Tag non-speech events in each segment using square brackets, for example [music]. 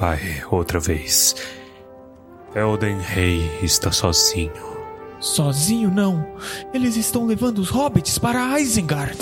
pai, outra vez. Elden Rei está sozinho. Sozinho não. Eles estão levando os hobbits para Isengard.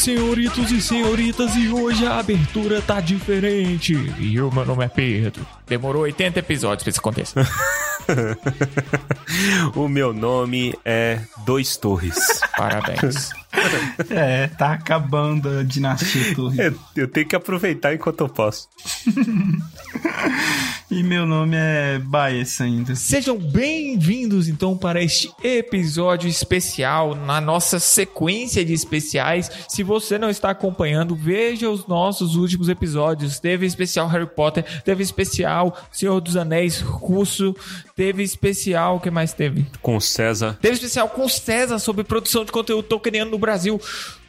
Senhoritos e senhoritas, e hoje a abertura tá diferente. E o meu nome é Pedro. Demorou 80 episódios pra isso acontecer. [laughs] o meu nome é Dois Torres. [laughs] Parabéns. É, tá acabando a dinastia Torres. É, eu tenho que aproveitar enquanto eu posso. [laughs] E meu nome é Baez ainda. Sejam bem-vindos então para este episódio especial na nossa sequência de especiais. Se você não está acompanhando, veja os nossos últimos episódios. Teve especial Harry Potter, teve especial Senhor dos Anéis russo, teve especial, o que mais teve? Com César. Teve especial com César sobre produção de conteúdo tokeniano no Brasil.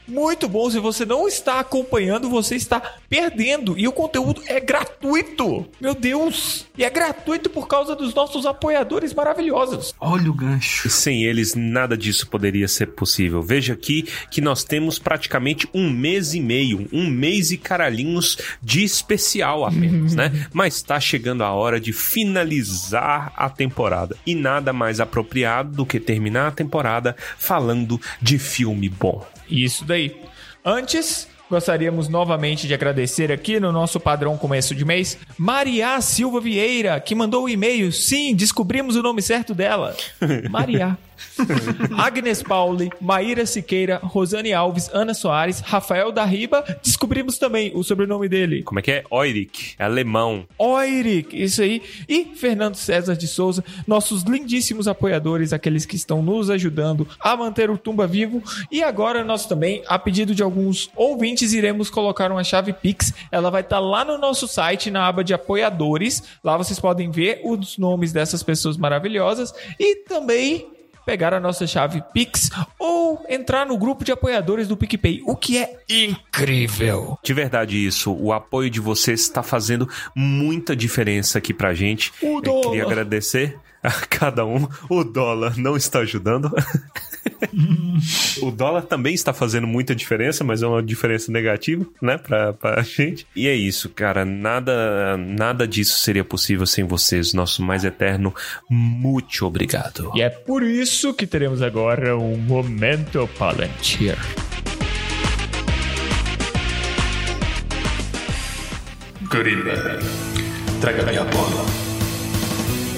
Muito bom. Se você não está acompanhando, você está perdendo. E o conteúdo é gratuito. Meu Deus. E é gratuito por causa dos nossos apoiadores maravilhosos. Olha o gancho. Sem eles, nada disso poderia ser possível. Veja aqui que nós temos praticamente um mês e meio, um mês e caralhinhos de especial apenas, né? Mas está chegando a hora de finalizar a temporada. E nada mais apropriado do que terminar a temporada falando de filme bom. Isso daí. Antes, gostaríamos novamente de agradecer aqui no nosso padrão começo de mês, Maria Silva Vieira, que mandou o um e-mail. Sim, descobrimos o nome certo dela. [laughs] Maria. [laughs] Agnes Pauli, Maíra Siqueira, Rosane Alves, Ana Soares, Rafael da Riba. Descobrimos também o sobrenome dele. Como é que é? Oirik, é alemão. Oirik, isso aí. E Fernando César de Souza, nossos lindíssimos apoiadores, aqueles que estão nos ajudando a manter o Tumba vivo. E agora nós também, a pedido de alguns ouvintes, iremos colocar uma chave Pix. Ela vai estar lá no nosso site, na aba de apoiadores. Lá vocês podem ver os nomes dessas pessoas maravilhosas. E também pegar a nossa chave Pix ou entrar no grupo de apoiadores do PicPay, o que é incrível. De verdade isso, o apoio de vocês está fazendo muita diferença aqui pra gente. O Eu dólar. queria agradecer a [laughs] cada um. O dólar não está ajudando. [laughs] o dólar também está fazendo muita diferença, mas é uma diferença negativa, né, pra, pra gente. E é isso, cara. Nada, nada disso seria possível sem vocês. Nosso mais eterno muito obrigado. E é por isso que teremos agora um Momento Palantir. Gorila, traga-me a bola.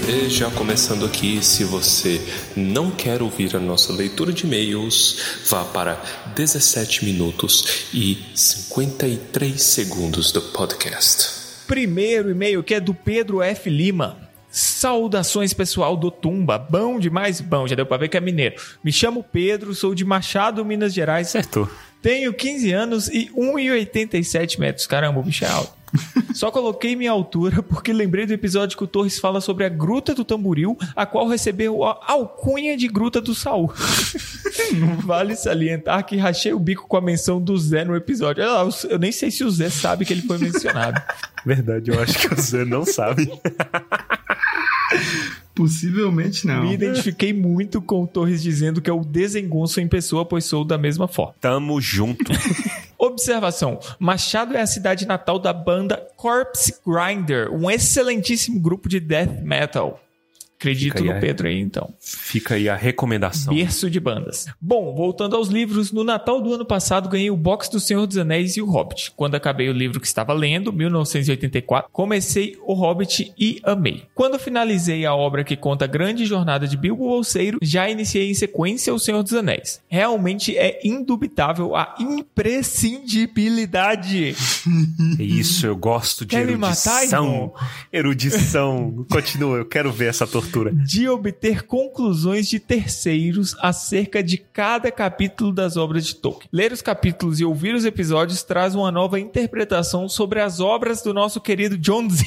E já começando aqui, se você não quer ouvir a nossa leitura de e-mails, vá para 17 minutos e 53 segundos do podcast. Primeiro e-mail que é do Pedro F. Lima. Saudações pessoal do Tumba. Bom demais, bom. Já deu pra ver que é mineiro. Me chamo Pedro, sou de Machado, Minas Gerais. Acertou. Tenho 15 anos e 1,87 metros. Caramba, o bicho é alto. [laughs] Só coloquei minha altura porque lembrei do episódio que o Torres fala sobre a Gruta do Tamboril, a qual recebeu a alcunha de Gruta do Saul. [laughs] vale salientar que rachei o bico com a menção do Zé no episódio. Eu, eu nem sei se o Zé sabe que ele foi mencionado. [laughs] Verdade, eu acho que você não sabe. Possivelmente não. Me identifiquei muito com o Torres dizendo que é o desengonço em pessoa, pois sou da mesma forma. Tamo junto. Observação: Machado é a cidade natal da banda Corpse Grinder, um excelentíssimo grupo de death metal. Acredito no a- Pedro aí, então. Fica aí a recomendação. Berço de bandas. Bom, voltando aos livros, no Natal do ano passado ganhei o box do Senhor dos Anéis e o Hobbit. Quando acabei o livro que estava lendo, 1984, comecei o Hobbit e amei. Quando finalizei a obra que conta a grande jornada de Bilbo Bolseiro, já iniciei em sequência o Senhor dos Anéis. Realmente é indubitável a imprescindibilidade É Isso, eu gosto de Quer me matar, erudição. irmão? erudição. Continua, eu quero ver essa tortura. De obter conclusões de terceiros acerca de cada capítulo das obras de Tolkien. Ler os capítulos e ouvir os episódios traz uma nova interpretação sobre as obras do nosso querido John Zio.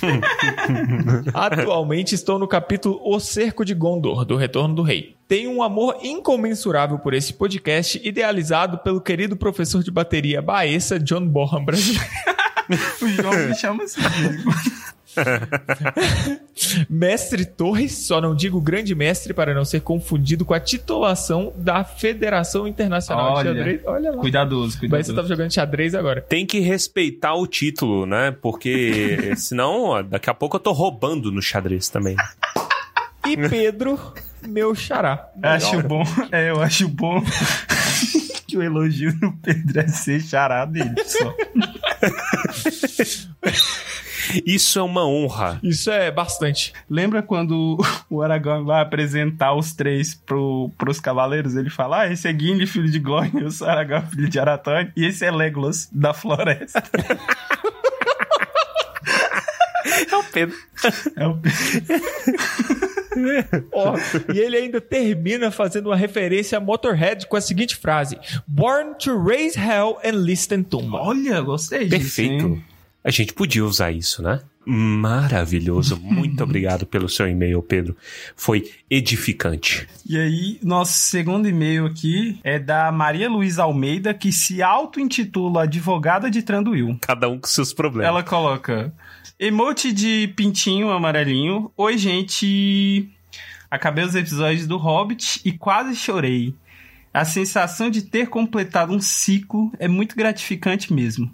[laughs] Atualmente estou no capítulo O Cerco de Gondor, do Retorno do Rei. Tenho um amor incomensurável por esse podcast, idealizado pelo querido professor de bateria Baessa John Bohan brasileiro. [laughs] O João me chama assim. [laughs] Mestre Torres, só não digo grande mestre para não ser confundido com a titulação da Federação Internacional Olha, de Xadrez. Olha lá. Cuidadoso, Mas cuidadoso. você tava jogando xadrez agora. Tem que respeitar o título, né? Porque [laughs] senão, ó, daqui a pouco eu tô roubando no xadrez também. E Pedro, meu xará. Acho bom, é, eu acho bom [laughs] que o elogio no Pedro é ser chará dele só. Isso é uma honra. Isso é bastante. Lembra quando [laughs] o Aragorn vai apresentar os três pro, pros cavaleiros? Ele fala: Ah, esse é Gimli, filho de Glória, eu sou Aragorn, filho de Arathorn, e esse é Legolas, da floresta. [laughs] É o Pedro. É o [laughs] Ó, e ele ainda termina fazendo uma referência a Motorhead com a seguinte frase: Born to raise hell and listen tumba. Olha, gostei disso. Perfeito. hein? A gente podia usar isso, né? Maravilhoso. [laughs] Muito obrigado pelo seu e-mail, Pedro. Foi edificante. E aí, nosso segundo e-mail aqui é da Maria Luísa Almeida, que se auto-intitula Advogada de Tranduil. Cada um com seus problemas. Ela coloca emote de pintinho amarelinho. Oi, gente. Acabei os episódios do Hobbit e quase chorei. A sensação de ter completado um ciclo é muito gratificante mesmo.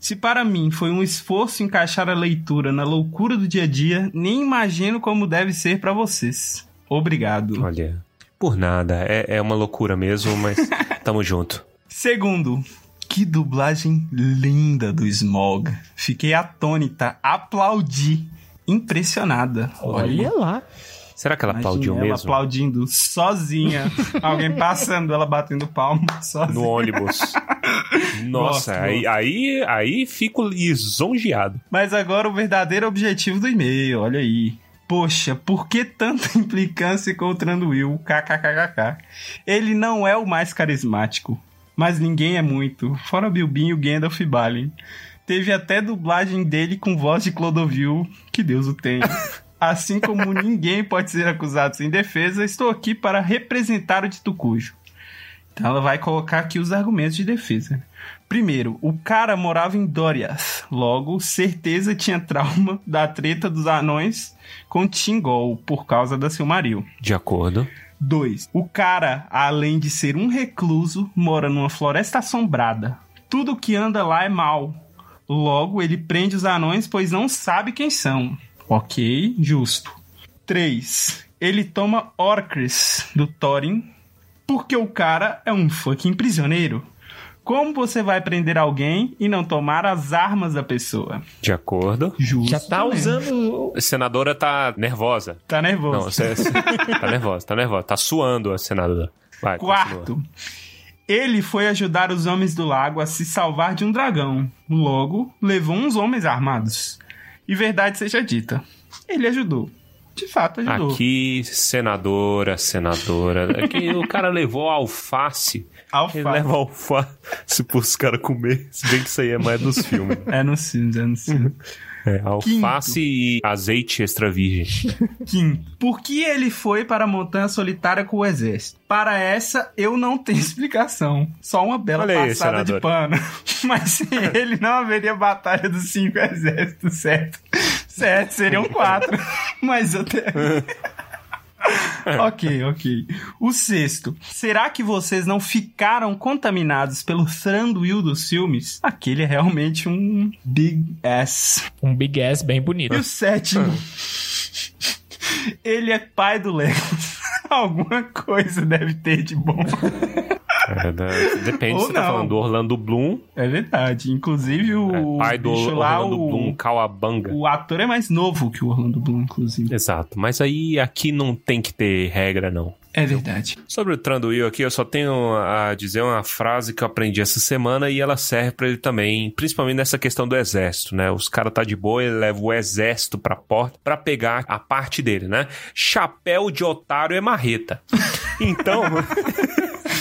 Se para mim foi um esforço encaixar a leitura na loucura do dia a dia, nem imagino como deve ser para vocês. Obrigado. Olha, por nada. É, é uma loucura mesmo, mas [laughs] tamo junto. Segundo, que dublagem linda do Smog. Fiquei atônita, aplaudi, impressionada. Olha lá. Será que ela Imagina aplaudiu ela mesmo? aplaudindo sozinha. Alguém [laughs] passando, ela batendo palma [laughs] sozinha. No ônibus. Nossa, Gosto, aí, aí, aí fico lisonjeado. Mas agora o verdadeiro objetivo do e-mail, olha aí. Poxa, por que tanta [laughs] implicância com o Tranduil? KKKKK. Ele não é o mais carismático, mas ninguém é muito. Fora Bilbinho, Gandalf e Balin. Teve até dublagem dele com voz de Clodovil, que Deus o tenha. Assim como ninguém pode ser acusado sem defesa, estou aqui para representar o de Tucujo. Então ela vai colocar aqui os argumentos de defesa. Primeiro, o cara morava em Doriath. Logo, certeza tinha trauma da treta dos anões com Tingol por causa da Silmaril. De acordo. 2. O cara, além de ser um recluso, mora numa floresta assombrada. Tudo que anda lá é mal. Logo, ele prende os anões pois não sabe quem são. Ok, justo. 3. Ele toma Orcris do Thorin porque o cara é um fucking prisioneiro. Como você vai prender alguém e não tomar as armas da pessoa? De acordo. Justo. Já tá né? usando. A senadora tá nervosa. Tá nervoso. Não, você, tá nervosa, tá nervosa. Tá suando a senadora. Vai, Quarto, continua. ele foi ajudar os homens do lago a se salvar de um dragão. Logo, levou uns homens armados. E verdade seja dita, ele ajudou. De fato, ajudou. Aqui, senadora, senadora. Aqui o cara levou alface. Alface. Ele leva alface pros caras comer. Se bem que isso aí é mais dos filmes. É no Sims, é no Sims. [laughs] É, alface e azeite extra virgem. [laughs] Quinto, por que ele foi para a Montanha Solitária com o exército? Para essa, eu não tenho [laughs] explicação. Só uma bela Olha aí, passada de senador. pano. [laughs] Mas sem ele, não haveria batalha dos cinco exércitos, certo? Certo, seriam quatro. Mas até... [laughs] ok, ok. O sexto. Será que vocês não ficaram contaminados pelo Thranduil dos filmes? Aquele é realmente um big ass. Um big ass bem bonito. E o sétimo. [laughs] Ele é pai do Lego. [laughs] Alguma coisa deve ter de bom. É, da- depende se você tá falando do Orlando Bloom, É verdade. Inclusive o é, pai do lá, Orlando o, Bloom Cowabunga. o ator é mais novo que o Orlando Bloom, inclusive. Exato, mas aí aqui não tem que ter regra, não. É verdade. Sobre o Tranduil aqui, eu só tenho a dizer uma frase que eu aprendi essa semana e ela serve pra ele também, principalmente nessa questão do exército, né? Os caras tá de boa, ele leva o exército pra porta pra pegar a parte dele, né? Chapéu de otário é marreta. [laughs] Então,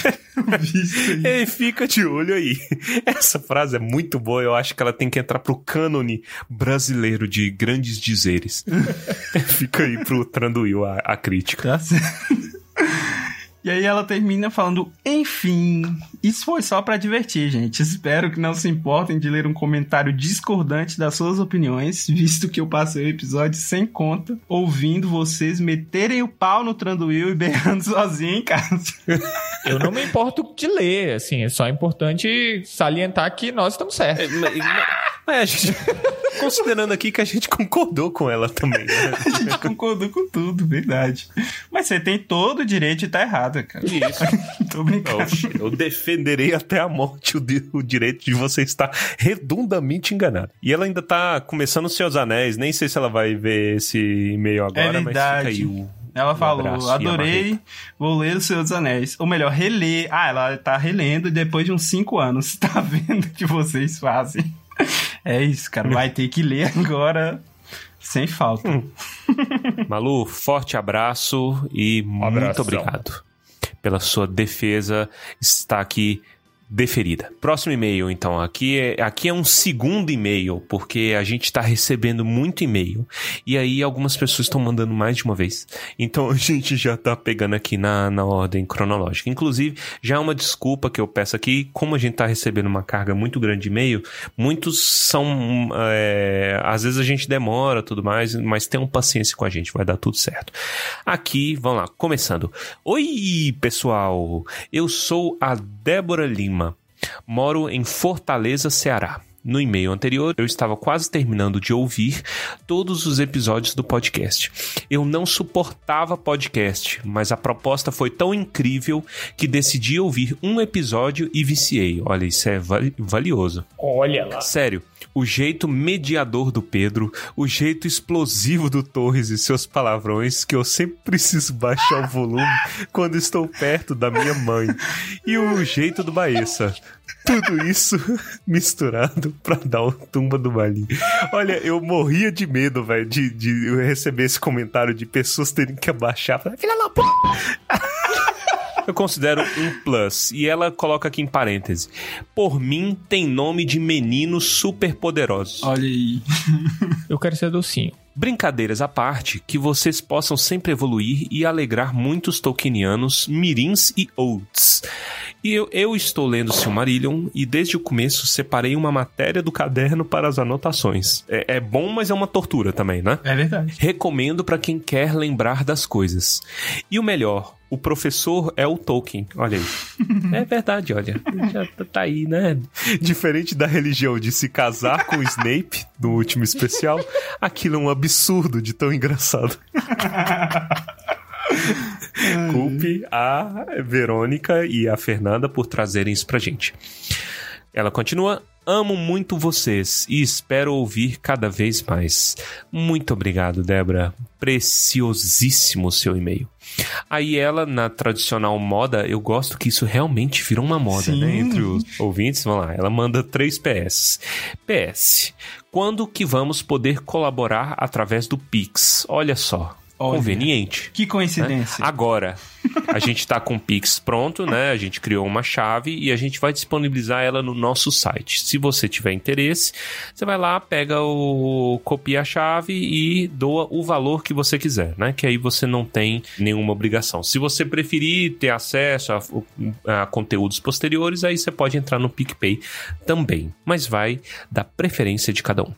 [laughs] Ei, fica de olho aí. Essa frase é muito boa. Eu acho que ela tem que entrar pro cânone brasileiro de grandes dizeres. [laughs] fica aí pro Tranduil a, a crítica. Tá certo. E aí ela termina falando, enfim, isso foi só para divertir, gente. Espero que não se importem de ler um comentário discordante das suas opiniões, visto que eu passei o episódio sem conta, ouvindo vocês meterem o pau no Tranduil e berrando [laughs] sozinho em casa. Eu não me importo de ler, assim, é só importante salientar que nós estamos certos. É, mas, mas a gente, [laughs] considerando aqui que a gente concordou com ela também. Né? [laughs] A gente concordou com tudo, verdade. Mas você tem todo o direito de estar errada, cara. Isso. [laughs] Tô brincando. Eu, eu defenderei até a morte o, o direito de você estar redondamente enganado. E ela ainda tá começando os seus anéis. Nem sei se ela vai ver esse e-mail agora, É mas verdade. fica aí o. Ela Um falou, adorei, vou ler O Senhor dos Anéis. Ou melhor, reler. Ah, ela tá relendo depois de uns 5 anos. Tá vendo o que vocês fazem? [laughs] É isso, cara. Vai ter que ler agora sem falta. Hum. [laughs] Malu, forte abraço e muito abração. obrigado pela sua defesa. Está aqui deferida. Próximo e-mail, então. Aqui é, aqui é um segundo e-mail, porque a gente está recebendo muito e-mail. E aí algumas pessoas estão mandando mais de uma vez. Então [laughs] a gente já tá pegando aqui na, na ordem cronológica. Inclusive, já é uma desculpa que eu peço aqui, como a gente tá recebendo uma carga muito grande de e-mail, muitos são. é, às vezes a gente demora tudo mais, mas tenham paciência com a gente, vai dar tudo certo. Aqui, vamos lá, começando. Oi, pessoal! Eu sou a Débora Lima. Moro em Fortaleza, Ceará. No e-mail anterior, eu estava quase terminando de ouvir todos os episódios do podcast. Eu não suportava podcast, mas a proposta foi tão incrível que decidi ouvir um episódio e viciei. Olha, isso é vali- valioso. Olha lá. Sério, o jeito mediador do Pedro, o jeito explosivo do Torres e seus palavrões, que eu sempre preciso baixar o volume quando estou perto da minha mãe, e o jeito do Baessa. Tudo isso [laughs] misturado pra dar o tumba do balinho. Olha, eu morria de medo, velho, de, de eu receber esse comentário de pessoas terem que abaixar. Filha da puta! Eu considero um plus. E ela coloca aqui em parêntese. Por mim, tem nome de meninos super poderosos. Olha aí. [laughs] Eu quero ser docinho. Brincadeiras à parte, que vocês possam sempre evoluir e alegrar muitos tolkienianos, mirins e olds. E eu, eu estou lendo Silmarillion e desde o começo separei uma matéria do caderno para as anotações. É, é bom, mas é uma tortura também, né? É verdade. Recomendo para quem quer lembrar das coisas. E o melhor, o professor é o Tolkien. Olha aí. É verdade, olha. Já tá- tá aí, né? Diferente da religião de se casar com o Snape no último especial, aquilo é um absurdo de tão engraçado. [laughs] [laughs] Culpe a Verônica e a Fernanda por trazerem isso pra gente. Ela continua. Amo muito vocês e espero ouvir cada vez mais. Muito obrigado, Débora. Preciosíssimo o seu e-mail. Aí ela, na tradicional moda, eu gosto que isso realmente virou uma moda, Sim. né? Entre os ouvintes, vamos lá. Ela manda três PS. PS. Quando que vamos poder colaborar através do Pix? Olha só. Olha. Conveniente. Que né? coincidência. Agora, a gente tá com o Pix pronto, né? A gente criou uma chave e a gente vai disponibilizar ela no nosso site. Se você tiver interesse, você vai lá, pega o copia a chave e doa o valor que você quiser, né? Que aí você não tem nenhuma obrigação. Se você preferir ter acesso a, a conteúdos posteriores, aí você pode entrar no PicPay também, mas vai da preferência de cada um.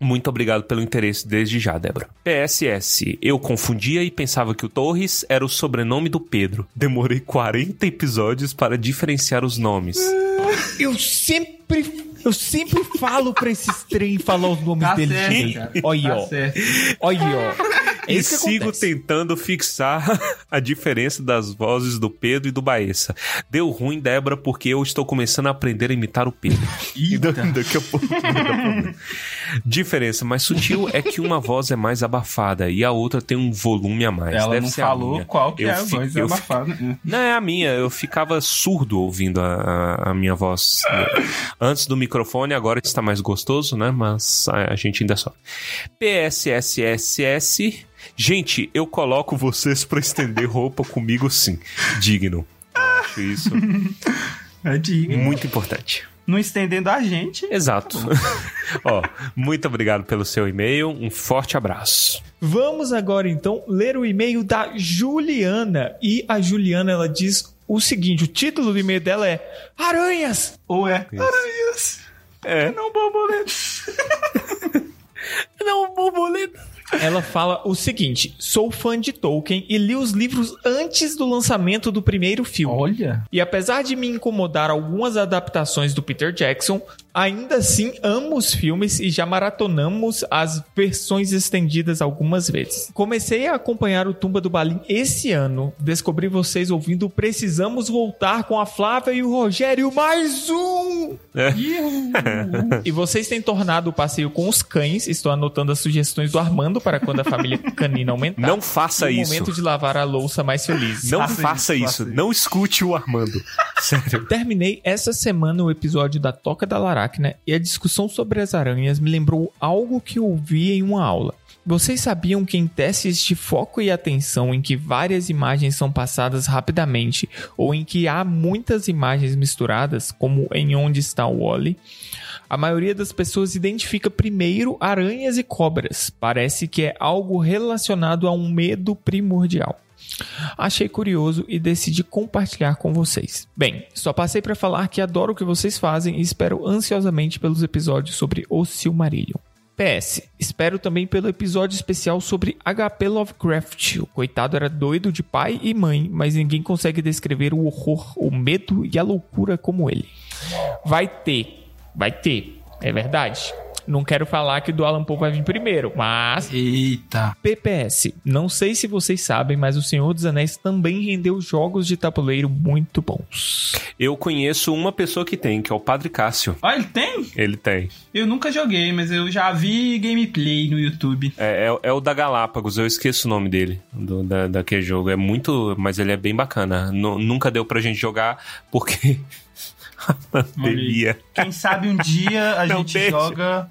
Muito obrigado pelo interesse desde já, Débora. PSS. Eu confundia e pensava que o Torres era o sobrenome do Pedro. Demorei 40 episódios para diferenciar os nomes. [laughs] Eu sempre. Eu sempre falo pra esses trem falar os nomes Tá deles certo. Olha, Tá ó. Olha, ó. E sigo tentando fixar [laughs] a diferença das vozes do Pedro e do Baessa. Deu ruim, Débora, porque eu estou começando a aprender a imitar o Pedro. [laughs] E da- daqui a pouco. Diferença mais sutil é que uma voz é mais abafada e a outra tem um volume a mais. Ela Deve não falou qual que Eu é a voz eu fi- abafada. Não, é a minha. Eu ficava surdo ouvindo a, a- a minha voz né? antes do microfone, agora está mais gostoso, né? Mas a, a gente ainda só. PSSSS. Gente, eu coloco vocês pra estender roupa comigo sim. Digno. acho isso É diga. muito importante. Não estendendo a gente. Exato. [laughs] Ó, muito obrigado pelo seu e-mail. Um forte abraço. Vamos agora então ler o e-mail da Juliana. E a Juliana ela diz o seguinte: o título do e-mail dela é Aranhas! Ou é aranhas. É. Não borboletas. [laughs] Não, borboleta. Ela fala o seguinte: sou fã de Tolkien e li os livros antes do lançamento do primeiro filme. Olha. E apesar de me incomodar algumas adaptações do Peter Jackson, ainda assim amo os filmes e já maratonamos as versões estendidas algumas vezes. Comecei a acompanhar o Tumba do Balim esse ano. Descobri vocês ouvindo Precisamos Voltar com a Flávia e o Rogério mais um! [laughs] E vocês têm tornado o passeio com os cães. Estou anotando as sugestões do Armando para quando a família canina aumentar. Não faça o isso. momento de lavar a louça mais feliz. Não Faça faça isso, isso. faça isso. Não escute o Armando. [laughs] Sério. Terminei essa semana o episódio da Toca da Laracna e a discussão sobre as aranhas me lembrou algo que ouvi em uma aula. Vocês sabiam que em testes de foco e atenção em que várias imagens são passadas rapidamente ou em que há muitas imagens misturadas, como em Onde está o Wally, a maioria das pessoas identifica primeiro aranhas e cobras. Parece que é algo relacionado a um medo primordial. Achei curioso e decidi compartilhar com vocês. Bem, só passei para falar que adoro o que vocês fazem e espero ansiosamente pelos episódios sobre o Silmarillion. PS, espero também pelo episódio especial sobre HP Lovecraft. O coitado era doido de pai e mãe, mas ninguém consegue descrever o horror, o medo e a loucura como ele. Vai ter, vai ter, é verdade. Não quero falar que o do Alan Poe vai vir primeiro, mas Eita. PPS. Não sei se vocês sabem, mas o Senhor dos Anéis também rendeu jogos de tabuleiro muito bons. Eu conheço uma pessoa que tem, que é o Padre Cássio. Ó, ele tem? Ele tem. Eu nunca joguei, mas eu já vi gameplay no YouTube. É, é, é o da Galápagos, eu esqueço o nome dele, do, da, daquele jogo. É muito. Mas ele é bem bacana. Nu- nunca deu pra gente jogar porque. [laughs] a pandemia. Quem sabe um dia a Não gente deixa. joga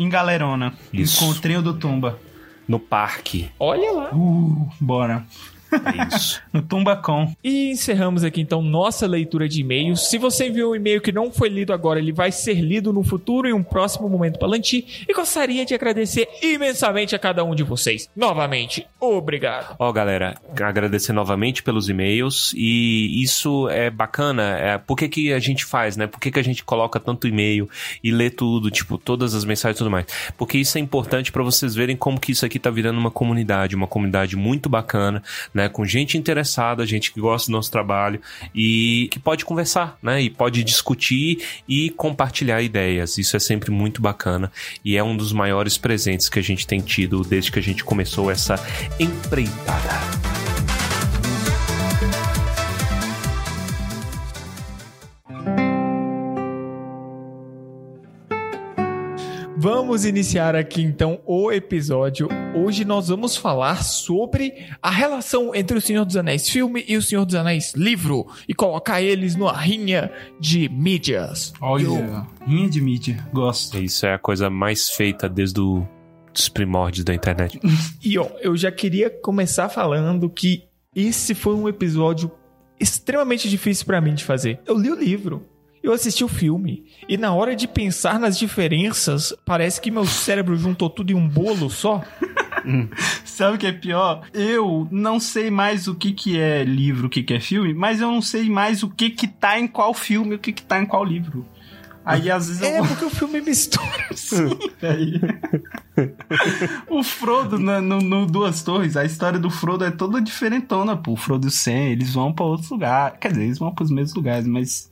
em galerona. Isso. Encontrinho do Tumba. No parque. Olha lá. Uh, bora. É isso. [laughs] No Tumbacom. E encerramos aqui então nossa leitura de e-mails. Se você enviou um e-mail que não foi lido agora, ele vai ser lido no futuro em um próximo momento Palantir. E gostaria de agradecer imensamente a cada um de vocês. Novamente, obrigado. Ó, galera, agradecer novamente pelos e-mails e isso é bacana. É, por que, que a gente faz, né? Por que, que a gente coloca tanto e-mail e lê tudo, tipo, todas as mensagens e tudo mais? Porque isso é importante pra vocês verem como que isso aqui tá virando uma comunidade, uma comunidade muito bacana, né? Com gente interessada, gente que gosta do nosso trabalho e que pode conversar, né? E pode discutir e compartilhar ideias. Isso é sempre muito bacana e é um dos maiores presentes que a gente tem tido desde que a gente começou essa empreitada. Vamos iniciar aqui então o episódio. Hoje nós vamos falar sobre a relação entre o Senhor dos Anéis filme e o Senhor dos Anéis livro e colocar eles numa rinha de mídias. Olha. Rinha de mídia. Gosto. Isso é a coisa mais feita desde o- os primórdios da internet. [laughs] E ó, eu já queria começar falando que esse foi um episódio extremamente difícil pra mim de fazer. Eu li o livro, eu assisti o filme, e na hora de pensar nas diferenças, parece que meu cérebro juntou tudo em um bolo só. [laughs] Sabe o que é pior? Eu não sei mais o que, que é livro, o que, que é filme, mas eu não sei mais o que, que tá em qual filme, o que, que tá em qual livro. Aí às vezes É eu porque o filme mistura. [laughs] Aí. o Frodo no, no- no Duas Torres, a história do Frodo é toda diferentona, pô. O Frodo e o Sam, eles vão pra outros lugares. Quer dizer, eles vão pros mesmos lugares, mas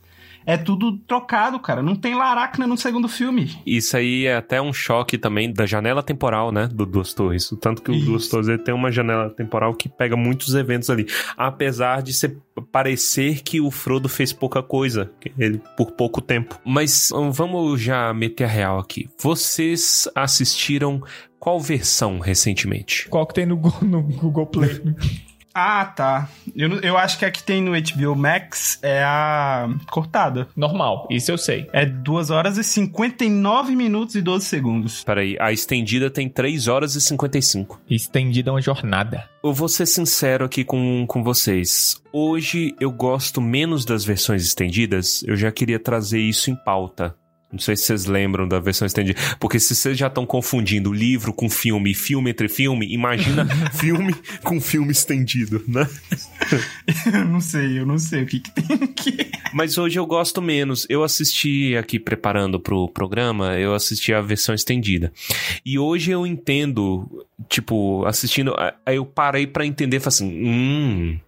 é tudo trocado, cara. Não tem Laracna no segundo filme. Isso aí é até um choque também da janela temporal, né? Do Duas Torres. Tanto que o Isso. Duas Torres ele tem uma janela temporal que pega muitos eventos ali. Apesar de ser, parecer que o Frodo fez pouca coisa. Ele por pouco tempo. Mas hum, vamos já meter a real aqui. Vocês assistiram qual versão recentemente? Qual que tem no, no Google Play? [laughs] Ah, tá. Eu, eu acho que a que tem no HBO Max é a cortada. Normal, isso eu sei. É 2 horas e 59 minutos e 12 segundos. Peraí, a estendida tem 3 horas e 55. Estendida é uma jornada. Eu vou ser sincero aqui com, com vocês. Hoje eu gosto menos das versões estendidas. Eu já queria trazer isso em pauta. Não sei se vocês lembram da versão estendida. Porque se vocês já estão confundindo livro com filme filme entre filme, imagina [laughs] filme com filme estendido, né? Eu não sei, eu não sei o que, que tem aqui. Mas hoje eu gosto menos. Eu assisti aqui preparando pro programa, eu assisti a versão estendida. E hoje eu entendo, tipo, assistindo, aí eu parei pra entender, falei assim, hum,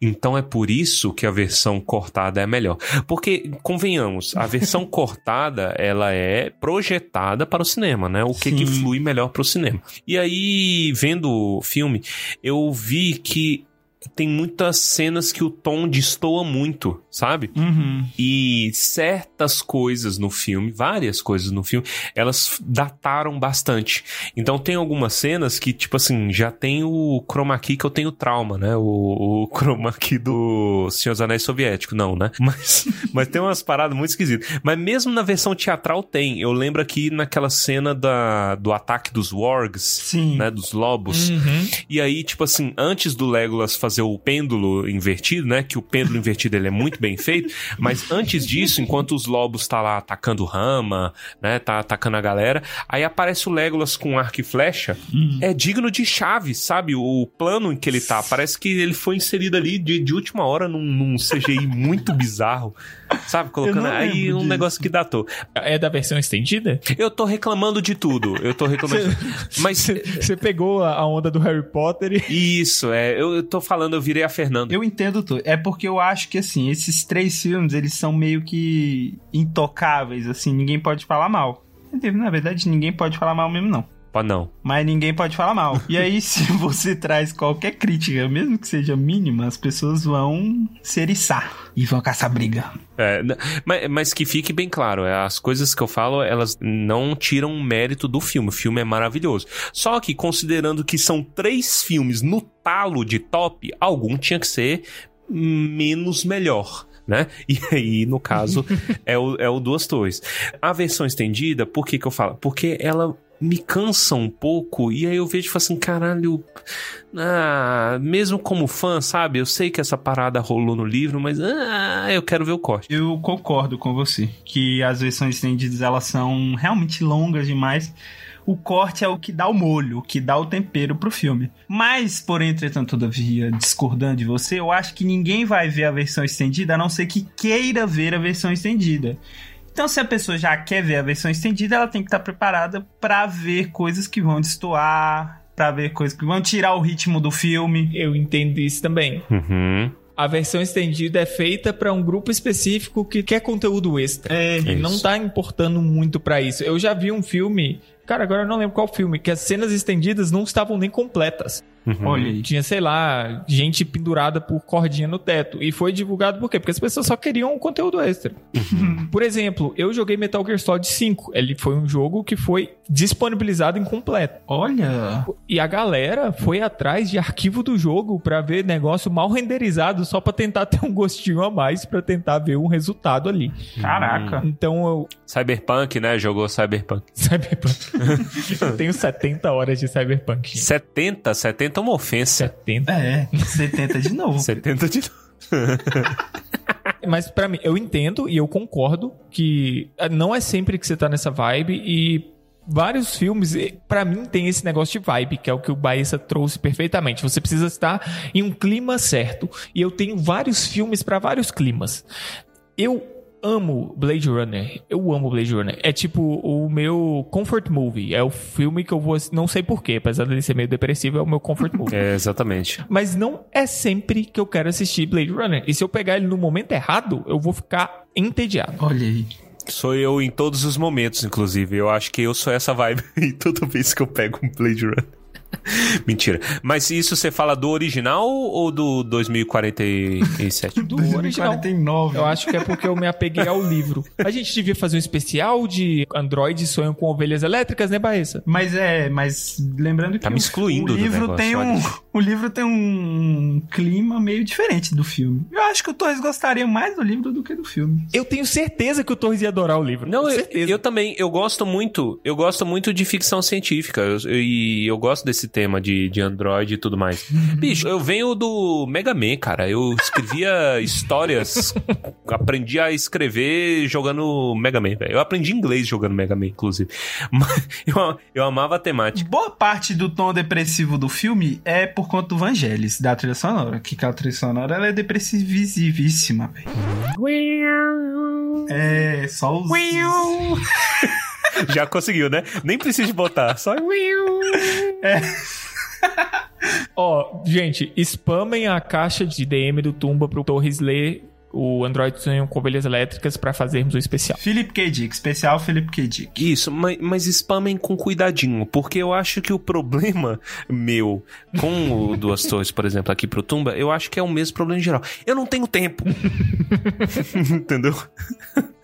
então é por isso que a versão cortada é melhor. Porque, convenhamos, a versão [laughs] cortada, ela é projetada para o cinema, né? O que, que flui melhor para o cinema. E aí, vendo o filme, eu vi que tem muitas cenas que o tom destoa muito, sabe? Uhum. E certas coisas no filme, várias coisas no filme, elas dataram bastante. Então tem algumas cenas que, tipo assim, já tem o chroma key que eu tenho trauma, né? O, o [laughs] chroma key do Senhor dos Anéis soviético, não, né? [laughs] Mas, mas tem umas paradas muito esquisitas. Mas mesmo na versão teatral tem. Eu lembro aqui naquela cena da, do ataque dos wargs, Sim. né? Dos lobos. Uhum. E aí, tipo assim, antes do Legolas fazer o pêndulo invertido, né? Que o pêndulo invertido ele é muito bem feito. Mas antes disso, enquanto os lobos tá lá atacando rama, né? Tá atacando a galera. Aí aparece o Legolas com arco e flecha. É digno de chave, sabe? O plano em que ele tá. Parece que ele foi inserido ali de, de última hora num, num CGI muito bizarro. Sabe? Colocando aí um disso. negócio que datou. É da versão estendida? Eu tô reclamando de tudo. Eu tô reclamando. de tudo. Mas. Você pegou a a onda do Harry Potter e. Isso, é. Eu, eu tô falando, eu virei a Fernanda. Eu entendo tudo. É porque eu acho que, assim, esses três filmes, eles são meio que intocáveis, assim, ninguém pode falar mal. Na verdade, ninguém pode falar mal mesmo, não. Pô, não. Mas ninguém pode falar mal. E aí, [laughs] se você traz qualquer crítica, mesmo que seja mínima, as pessoas vão se eriçar e vão caçar briga. É, mas, mas que fique bem claro, é, as coisas que eu falo, elas não tiram o mérito do filme. O filme é maravilhoso. Só que, considerando que são três filmes no talo de top, algum tinha que ser menos melhor. Né? E aí, no caso, é o, é o Duas Torres. A versão estendida, por que, que eu falo? Porque ela me cansa um pouco, e aí eu vejo e falo assim, caralho. Ah, mesmo como fã, sabe? Eu sei que essa parada rolou no livro, mas ah, eu quero ver o corte. Eu concordo com você que as versões estendidas elas são realmente longas demais. O corte é o que dá o molho, o que dá o tempero pro filme. Mas, por entretanto, todavia, discordando de você, eu acho que ninguém vai ver a versão estendida a não ser que queira ver a versão estendida. Então, se a pessoa já quer ver a versão estendida, ela tem que estar preparada pra ver coisas que vão destoar, pra ver coisas que vão tirar o ritmo do filme. Eu entendo isso também. Uhum. A versão estendida é feita pra um grupo específico que quer conteúdo extra. É, E não tá importando muito pra isso. Eu já vi um filme, cara, agora eu não lembro qual filme, que as cenas estendidas não estavam nem completas. Uhum. olha aí. Tinha, sei lá, gente pendurada por cordinha no teto. E foi divulgado por quê? Porque as pessoas só queriam um conteúdo extra. Por exemplo, eu joguei Metal Gear Solid 5. Ele foi um jogo que foi disponibilizado incompleto. Olha. E a galera foi atrás de arquivo do jogo pra ver negócio mal renderizado só pra tentar [laughs] ter um gostinho a mais pra tentar ver um resultado ali. Caraca. Então eu Cyberpunk, né? Jogou Cyberpunk. [laughs] Cyberpunk. [laughs] eu tenho 70 horas de Cyberpunk. gente. 70? 70 é uma ofensa. 70. É, 70 de novo. [laughs] 70 de [laughs] Mas pra mim, eu entendo e eu concordo que eh, não é sempre que você tá nessa vibe e vários filmes, pra mim tem esse negócio de vibe, que é o que o Baessa trouxe perfeitamente. Você precisa estar em um clima certo. E eu tenho vários filmes pra vários climas. Eu amo Blade Runner. Eu amo Blade Runner. É tipo o meu comfort movie. É o filme que eu vou, não sei porquê, apesar dele ser meio depressivo, é o meu comfort [laughs] movie. É, exatamente. Mas não é sempre que eu quero assistir Blade Runner. E se eu pegar ele no momento errado, eu vou ficar entediado. Olha aí. Sou eu em todos os momentos, inclusive. Eu acho que eu sou essa vibe [laughs] toda vez que eu pego um Blade Runner. [laughs] Mentira. Mas isso você fala do original ou do 2047? Do original. 49. Eu acho que é porque eu me apeguei ao livro. A gente devia fazer um especial de Android sonham com ovelhas elétricas, né, Baessa? Mas é, mas lembrando que Tá me o- excluindo o do livro negócio, tem um o livro tem um clima meio diferente do filme. Eu acho que o Torres gostaria mais do livro do que do filme. Eu tenho certeza que o Torres ia adorar o livro. Não, eu, eu também, eu gosto muito, eu gosto muito de ficção científica, eu- eu- e eu, gosto desse tema de, de Android e tudo mais. [laughs] Bicho, eu venho do Mega Man, cara, eu escrevia [laughs] histórias, aprendi a escrever jogando Mega Man, velho. Eu aprendi inglês jogando Mega Man, inclusive. Mas [laughs] eu, eu amava a temática. Boa parte do tom depressivo do filme é por conta do Vangelis, da trilha sonora. Que a trilha sonora ela é depressivíssima, velho. É, só os. Já conseguiu, né? Nem precisa de botar, só... [laughs] Ó, gente, spamem a caixa de DM do Tumba pro Torres ler o Android sonham com ovelhas elétricas pra fazermos o especial. Philip K. Dick, especial Philip K. Dick. Isso, mas, mas spamem com cuidadinho, porque eu acho que o problema [laughs] meu com o Duas Torres, por exemplo, aqui pro Tumba, eu acho que é o mesmo problema em geral. Eu não tenho tempo. [laughs] Entendeu?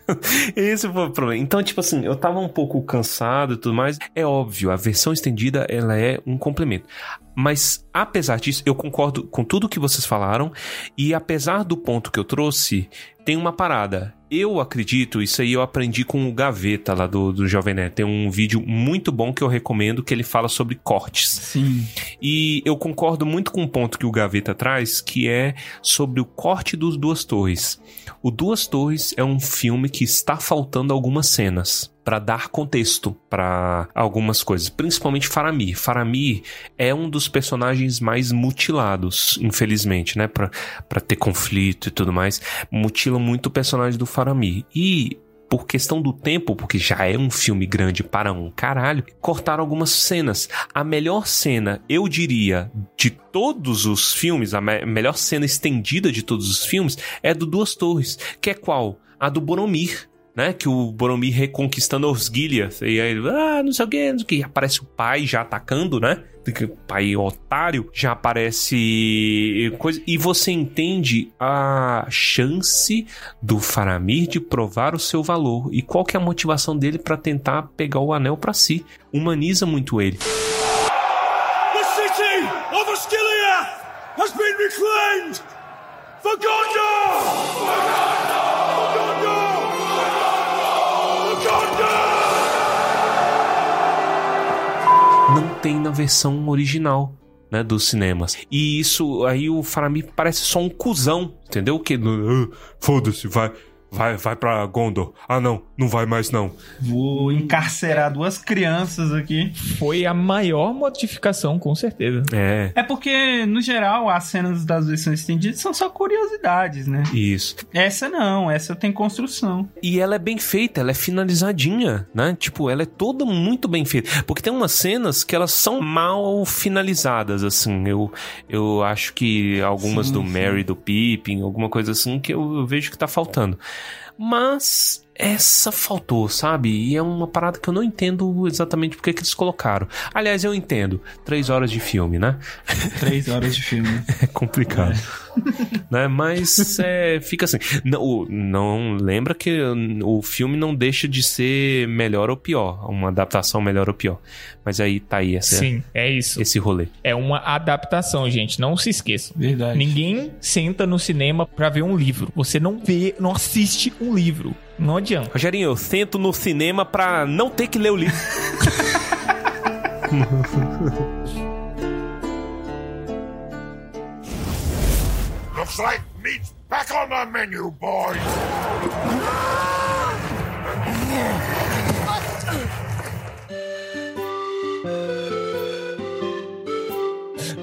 [laughs] Esse foi o problema. Então, tipo assim, eu tava um pouco cansado e tudo mais. É óbvio, a versão estendida, ela é um complemento. Mas, apesar disso, eu concordo com tudo que vocês falaram. E apesar do ponto que eu trouxe, tem uma parada. Eu acredito, isso aí eu aprendi com o Gaveta lá do, do Jovem Nerd. Tem um vídeo muito bom que eu recomendo que ele fala sobre cortes. Sim. E eu concordo muito com o ponto que o Gaveta traz, que é sobre o corte dos Duas Torres. O Duas Torres é um filme que está faltando algumas cenas para dar contexto para algumas coisas, principalmente Faramir. Faramir é um dos personagens mais mutilados, infelizmente, né, para ter conflito e tudo mais. Mutila muito o personagem do Faramir. E por questão do tempo, porque já é um filme grande para um caralho, cortaram algumas cenas. A melhor cena, eu diria, de todos os filmes, a me- melhor cena estendida de todos os filmes é do Duas Torres, que é qual? A do Boromir. Né, que o Boromir reconquistando Osgiliath e aí, ah, não sei o que, não sei o que, aparece o pai já atacando, né? O pai otário já aparece coisa e você entende a chance do Faramir de provar o seu valor e qual que é a motivação dele pra tentar pegar o anel pra si. Humaniza muito ele. The city of Osgiliath has been reclaimed for Gondor! For Gondor! Tem na versão original. Né, dos cinemas. E isso aí o Faramir parece só um cuzão, entendeu? Que "Ah, foda-se, vai, vai, vai pra Gondor. Ah, não, não vai mais não. Vou encarcerar duas crianças aqui. Foi a maior modificação, com certeza. É, É porque, no geral, as cenas das versões estendidas são só curiosidades, né? isso. Essa não, essa tem construção. E ela é bem feita, ela é finalizadinha, né? Tipo, ela é toda muito bem feita. Porque tem umas cenas que elas são mal finalizadas, assim. Eu, eu acho que algumas Sim, do sim. Mary, do Pippin, alguma coisa assim, que eu, eu vejo que tá faltando. Mas essa faltou, sabe? E é uma parada que eu não entendo exatamente porque que eles colocaram. Aliás, eu entendo. Três horas de filme, né? Três horas de filme. [laughs] É complicado. [laughs] né? Mas é, fica assim. Não, não lembra que o filme não deixa de ser melhor ou pior. Uma adaptação melhor ou pior. Mas aí tá aí essa, Sim, é isso. esse rolê. É uma adaptação, gente. Não se esqueçam. Verdade. Ninguém senta no cinema pra ver um livro. Você não vê, não assiste um livro. Não adianta. Rogerinho, eu sento no cinema pra não ter que ler o livro. [laughs] Looks like meat's back on the menu, boys!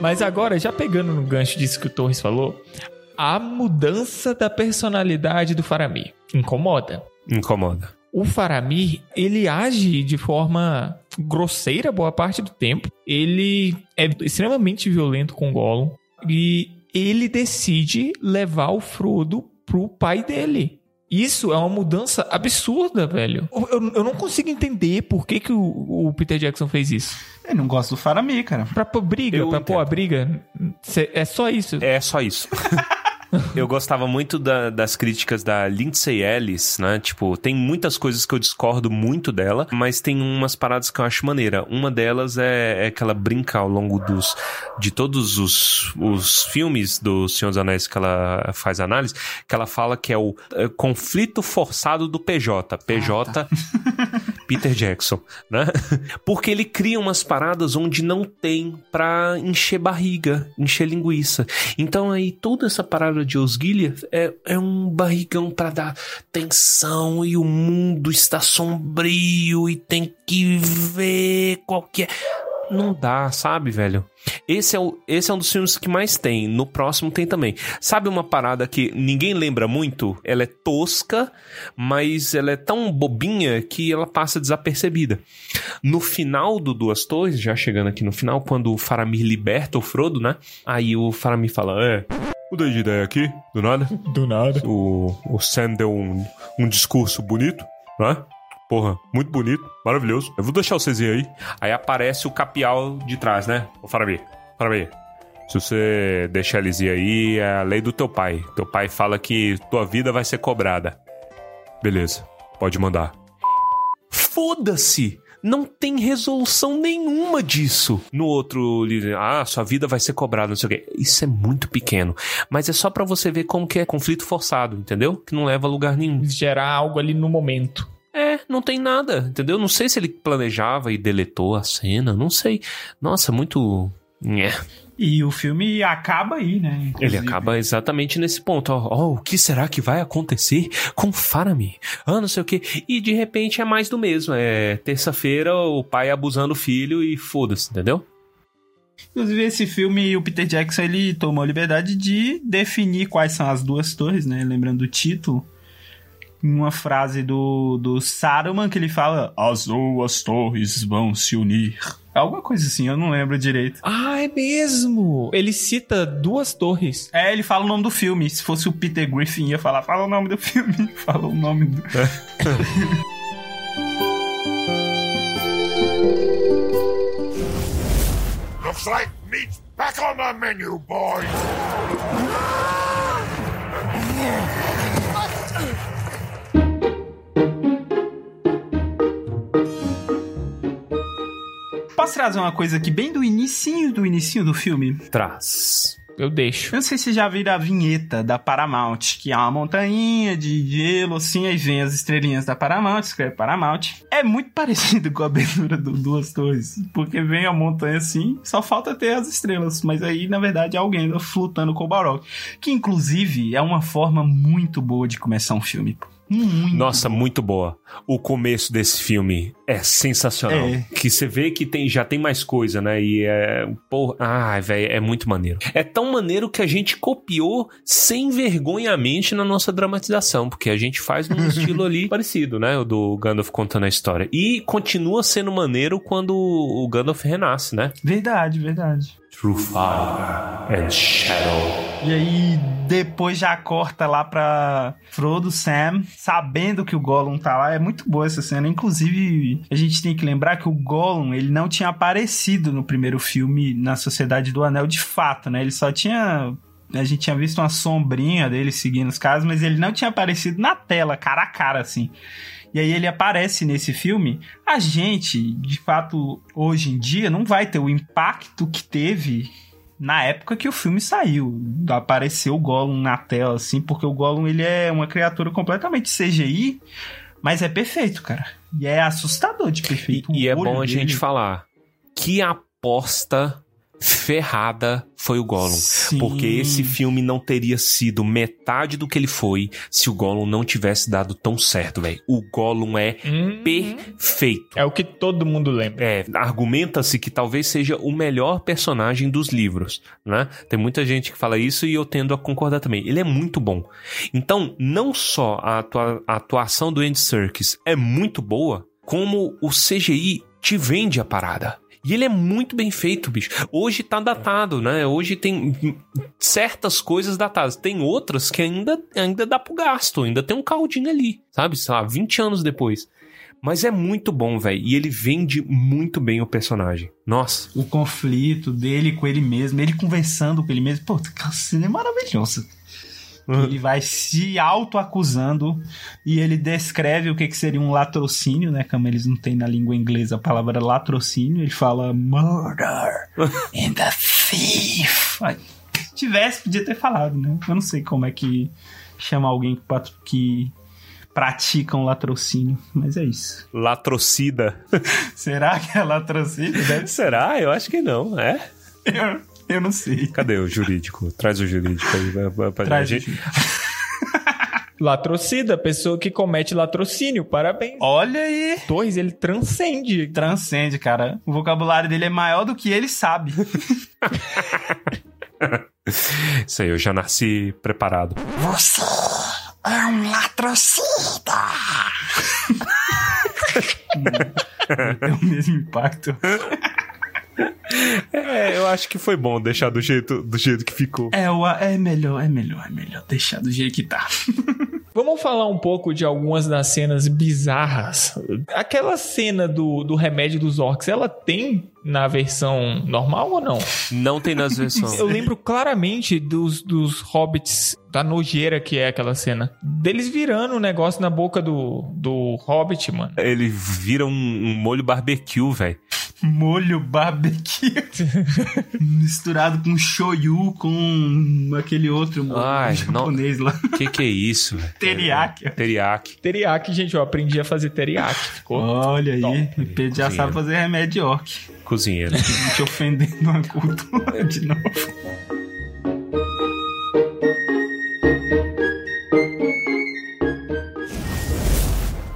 Mas agora, já pegando no gancho disso que o Torres falou, a mudança da personalidade do Faramir incomoda. Incomoda. O Faramir, ele age de forma grosseira boa parte do tempo. Ele é extremamente violento com o Gollum. E ele decide levar o Frodo pro pai dele. Isso é uma mudança absurda, velho. Eu, eu- não consigo entender por que, que o, o Peter Jackson fez isso. Eu não gosto do Faramir, cara. Pra pôr briga, Eu pra pôr a briga, cê- é só isso. É só isso. [laughs] Eu gostava muito da- das críticas da Lindsay Ellis, né? Tipo, tem muitas coisas que eu discordo muito dela, mas tem umas paradas que eu acho maneira. Uma delas é, é que ela brinca ao longo dos de todos os, os filmes do Senhor dos Anéis que ela faz análise, que ela fala que é o é, conflito forçado do PJ. PJ [laughs] Peter Jackson, né? [laughs] Porque ele cria umas paradas onde não tem pra encher barriga, encher linguiça. Então aí toda essa parada de Osgiliath é, é um barrigão pra dar tensão e o mundo está sombrio e tem que ver qual que é. Não dá, sabe, velho? Esse é, o, esse é um dos filmes que mais tem. No próximo tem também. Sabe uma parada que ninguém lembra muito? Ela é tosca, mas ela é tão bobinha que ela passa desapercebida. No final do Duas Torres, já chegando aqui no final, quando o Faramir liberta o Frodo, né? Aí o Faramir fala: É, mudei de ideia aqui, do nada. Do nada. O, o Sam deu um, um discurso bonito, né? Porra, muito bonito, maravilhoso. Eu vou deixar vocês ir aí. Aí aparece o capial de trás, né? Ô Faramir, Faramir. Se você deixar eles ir aí, é a lei do teu pai. Teu pai fala que tua vida vai ser cobrada. Beleza, pode mandar. Foda-se! Não tem resolução nenhuma disso. No outro livro, ah, sua vida vai ser cobrada, não sei o quê. Isso é muito pequeno. Mas é só pra você ver como que é conflito forçado, entendeu? Que não leva a lugar nenhum. Gerar algo ali no momento. É, não tem nada, entendeu? Não sei se ele planejava e deletou a cena, não sei. Nossa, muito. Nhé. E o filme acaba aí, né? Ele inclusive. acaba exatamente nesse ponto. Ó, Ó, o que será que vai acontecer com Faramir? Ah, não sei o quê. E de repente é mais do mesmo. É terça-feira o pai abusando do filho e foda-se, entendeu? Inclusive, esse filme, o Peter Jackson, ele tomou a liberdade de definir quais são as duas torres, né? Lembrando do título. Em uma frase do, do Saruman que ele fala: As duas torres vão se unir. Alguma coisa assim, eu não lembro direito. Ah, é mesmo! Ele cita duas torres. É, ele fala o nome do filme. Se fosse o Peter Griffin, ia falar: Fala o nome do filme. [laughs] Fala o nome do. Looks like meat's back on the menu, boys. Posso trazer uma coisa aqui bem do inicinho do inicinho do filme? Traz. Eu deixo. Eu não sei se vocês já viram a vinheta da Paramount, que é uma montanha de gelo, assim, aí vem as estrelinhas da Paramount, escreve Paramount. É muito [laughs] parecido com a abertura do Duas Torres, porque vem a montanha assim, só falta ter as estrelas, mas aí, na verdade, é alguém anda flutuando com o Balrog. Que, inclusive, é uma forma muito boa de começar um filme. pô. Muito Nossa, muito boa. O começo desse filme é sensacional. É. Que você vê que tem, já tem mais coisa, né? E é. Porra. Ai, velho, é muito maneiro. É tão maneiro que a gente copiou sem vergonhamente na nossa dramatização, porque a gente faz num [laughs] estilo ali parecido, né? O do Gandalf contando a história. E continua sendo maneiro quando o Gandalf renasce, né? Verdade, verdade. Through fire and shadow. E aí, depois já corta lá pra Frodo, Sam, sabendo que o Gollum tá lá. É muito boa essa cena. Inclusive, a gente tem que lembrar que o Gollum, ele não tinha aparecido no primeiro filme na Sociedade do Anel de fato, né? Ele só tinha... A gente tinha visto uma sombrinha dele seguindo os caras, mas ele não tinha aparecido na tela, cara a cara, assim. E aí ele aparece nesse filme. A gente, de fato, hoje em dia, não vai ter o impacto que teve na época que o filme saiu. Apareceu o Gollum na tela, assim, porque o Gollum ele é uma criatura completamente CGI, mas é perfeito, cara. E é assustador de E, perfeito. e O é bom a gente dele- falar que aposta ferrada foi o Gollum. Sim. Porque esse filme não teria sido metade do que ele foi se o Gollum não tivesse dado tão certo, velho. O Gollum é Hum, perfeito. é o que todo mundo lembra. É, argumenta-se que talvez seja o melhor personagem dos livros, né? Tem muita gente que fala isso e eu tendo a concordar também. Ele é muito bom. Então, não só a, atua- a atuação do Andy Serkis é muito boa, como o CGI te vende a parada. E ele é muito bem feito, bicho. Hoje tá datado, né? Hoje tem certas coisas datadas. Tem outras que ainda, ainda dá pro gasto. Ainda tem um caldinho ali, sabe? Sei lá, 20 anos depois. Mas é muito bom, velho. E ele vende muito bem o personagem. Nossa. O conflito dele com ele mesmo, ele conversando com ele mesmo. Pô, cena é maravilhosa. [laughs] Ele vai se auto-acusando e ele descreve o que, que seria um latrocínio, né? Como eles não têm na língua inglesa a palavra latrocínio, ele fala murder [laughs] and the thief. Se tivesse, podia ter falado, né? Eu não sei como é que chama alguém que, pat- que pratica um latrocínio, mas é isso. Latrocida. [laughs] Será que é ser. Será? Eu acho que não, é? Eu, eu não sei. Cadê o jurídico? Traz o jurídico aí pra, pra, Traz gente. [laughs] Latrocida, pessoa que comete latrocínio. Parabéns. Olha aí. Torres, ele transcende. Transcende, cara. O vocabulário dele é maior do que ele sabe. [laughs] Isso aí, eu já nasci preparado. Você é um latrocida! [laughs] Tem o mesmo impacto. É, eu acho que foi bom deixar do jeito, do jeito que ficou. É, é melhor, é melhor, é melhor deixar do jeito que tá. [laughs] Vamos falar um pouco de algumas das cenas bizarras. Aquela cena do, do remédio dos orcs, ela tem na versão normal ou não? Não tem nas versões. Eu lembro claramente dos, dos hobbits, da nojeira que é aquela cena. Deles virando o negócio na boca do, do hobbit, mano. Ele vira um, um molho barbecue, velho. Molho barbecue. [laughs] Misturado com shoyu, com aquele outro molho Ai, [laughs] japonês lá. Que que é isso? Teriyaki. Teriyaki. Teriyaki, gente, eu aprendi a fazer teriyaki. Ficou. Olha aí, o Pedro já sabe fazer remédio orc. Cozinheiro. [laughs] Não te ofendendo uma cultura de novo.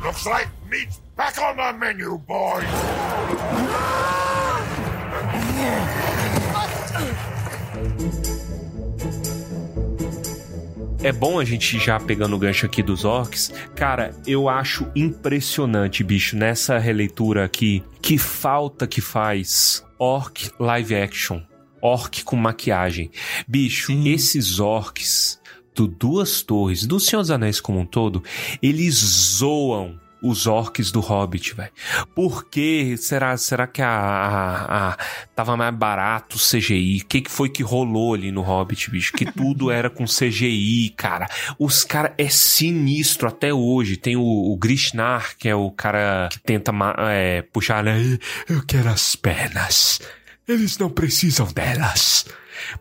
Looks like meat's back on the menu, boys! É bom a gente já pegando o gancho aqui dos orcs. Cara, eu acho impressionante, bicho, nessa releitura aqui, que falta que faz orc live action. Orc com maquiagem. Bicho, Sim. esses orcs do Duas Torres, do Senhor dos Anéis como um todo, eles zoam os orcs do Hobbit, velho. Por que será, será que a, a- a- tava mais barato o CGI? O que, que foi que rolou ali no Hobbit, bicho? Que tudo era com CGI, cara. Os cara é sinistro até hoje. Tem o, o Grishnar, que é o cara que tenta é, puxar, né? Eu quero as pernas. Eles não precisam delas.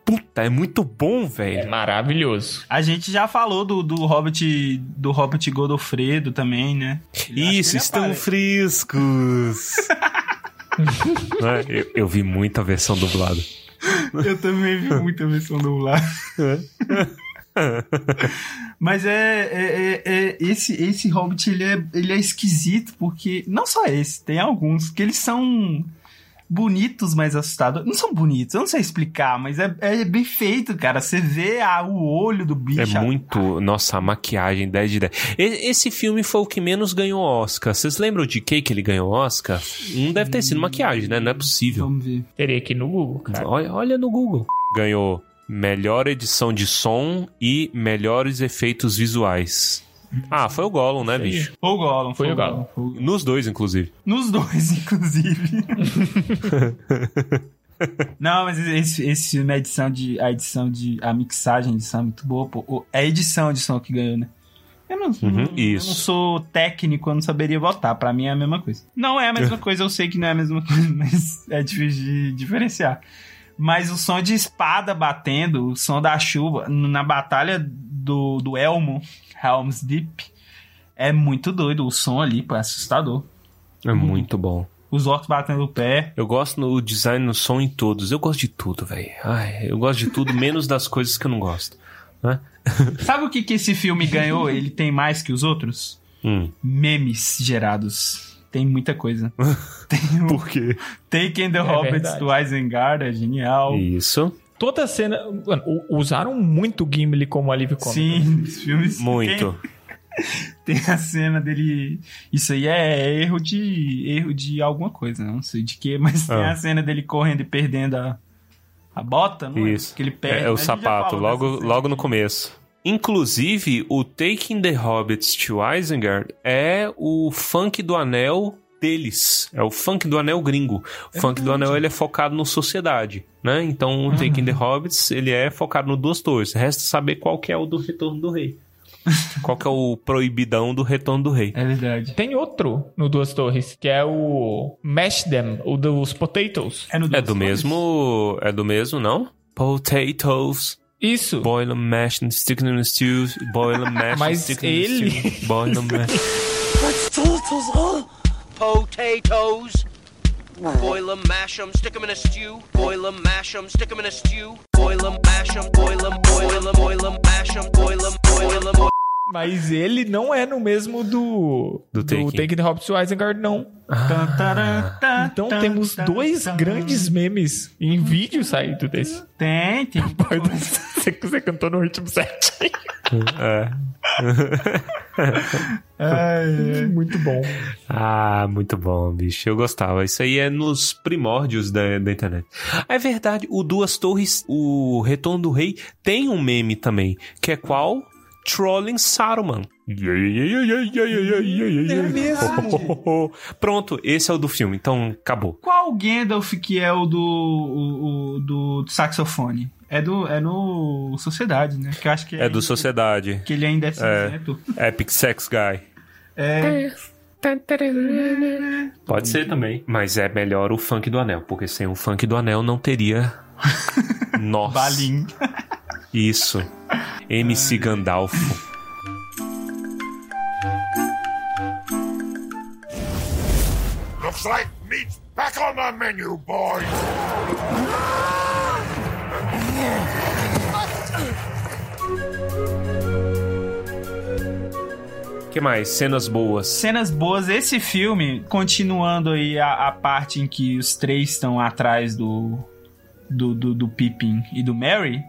Puta, é muito bom, É velho. maravilhoso. A gente já falou do, do Hobbit do Hobbit Godofredo também, né? Isso, estão apare- friscos. [laughs] Né? eu, eu vi muita versão dublada. Eu também vi muita versão dublada. Mas é, é, é- é- esse esse Hobbit ele é, ele é esquisito porque não só esse, tem alguns que eles são bonitos, mas assustadores. Não são bonitos, eu não sei explicar, mas é, é bem feito, cara. Você vê a, o olho do bicho. É muito. Nossa, a maquiagem 10 de 10. E- Esse filme foi o que menos ganhou Oscar. Vocês lembram de que que ele ganhou Oscar? Não deve ter sido maquiagem, né? Não é possível. Vamos ver. Teria aqui no Google, cara. Olha, olha no Google. Ganhou melhor edição de som e melhores efeitos visuais. Ah, foi o Gollum, né, bicho? Foi o Gollum. Foi o Gollum. Foi o Gollum. Nos dois, inclusive. Nos dois, [laughs] inclusive. [laughs] Não, mas esse, esse filme, a edição de. A edição de. A mixagem de som é muito boa, pô. É a edição de som que ganhou, né? Eu não, eu isso. não sou técnico, eu não saberia votar. Pra mim é a mesma coisa. Não é a mesma [laughs] coisa, eu sei que não é a mesma coisa, mas é difícil de diferenciar. Mas o som de espada batendo, o som da chuva, na batalha do, do Elmo, Helm's Deep, é muito doido. O som ali, pô, é assustador. É muito bom. Os orcs batendo o pé. Eu gosto no design no som em todos. Eu gosto de tudo, velho. Ai, eu gosto de tudo, menos das coisas que eu não gosto. Né? [laughs] Sabe o que, que esse filme ganhou? Ele tem mais que os outros? Hum. Memes gerados. Tem muita coisa. [laughs] Tem o Por quê? Taking the É Hobbits verdade. do Isengard, é genial. Isso. Toda cena. Mano, usaram muito o Gimli como alívio cômico. Sim, os filmes. Muito. [laughs] Tem a cena dele. Isso aí é erro de. erro de alguma coisa, não sei de que, mas tem Ah. a cena dele correndo e perdendo a, a bota, não Isso. é? Que ele perde. É, é o a sapato, logo, logo no começo. Inclusive, o Taking the Hobbits to Isengard é o funk do anel deles. É o funk do anel gringo. O funk do anel ele é focado no sociedade, né? Então, o Taking the Hobbits ele é focado no Duas Torres. Resta saber qual que é o do Retorno do Rei. [laughs] qual que é o proibidão do Retorno do Rei. É verdade. Tem outro no Duas Torres, que é o Mash Them, o dos Potatoes. É, no É do Torres? mesmo, é do mesmo, não? Potatoes. Isso. Boil them, mash them, stick them in the stew. Boil them, mash them, [laughs] Mas stick them in the stew. Boil them, mash [laughs] Potatoes. Boil 'em, mash 'em, stick 'em in a stew. Boil 'em, mash 'em, stick 'em in a stew. Boil 'em, mash 'em, boil 'em, boil 'em, boil 'em, mash 'em, boil 'em, boil 'em. boil- Mas ele não é no mesmo do, Do Taking. Taking the Hobbit to Isengard, não. Tan, Então temos dois grandes memes em vídeo saído desse. Tem, tem. [laughs] Você, você cantou no ritmo 7. É. Muito bom. Ah, muito bom, bicho. Eu gostava. Isso aí é nos primórdios da, da internet. É verdade, o Duas Torres, o Retorno do Rei, tem um meme também, que é qual? Trolling Saruman. É mesmo. Pronto, esse é o do filme, então acabou. Qual Gandalf que é o do, o, o- do saxofone? É, do, é no Sociedade, né? Que eu acho que É do Sociedade. Que ele ainda é cinzento. Epic Sex Guy. É. Pode ser também. Mas é melhor o funk do anel, porque sem o funk do anel não teria. [laughs] Nossa. Balim. Isso. MC Gandalfo. Looks like meat's back on the menu, boys. Que mais? Cenas boas. Cenas boas. Esse filme, continuando aí a, a parte em que os três estão atrás do, do, do, do Pippin e do Mary.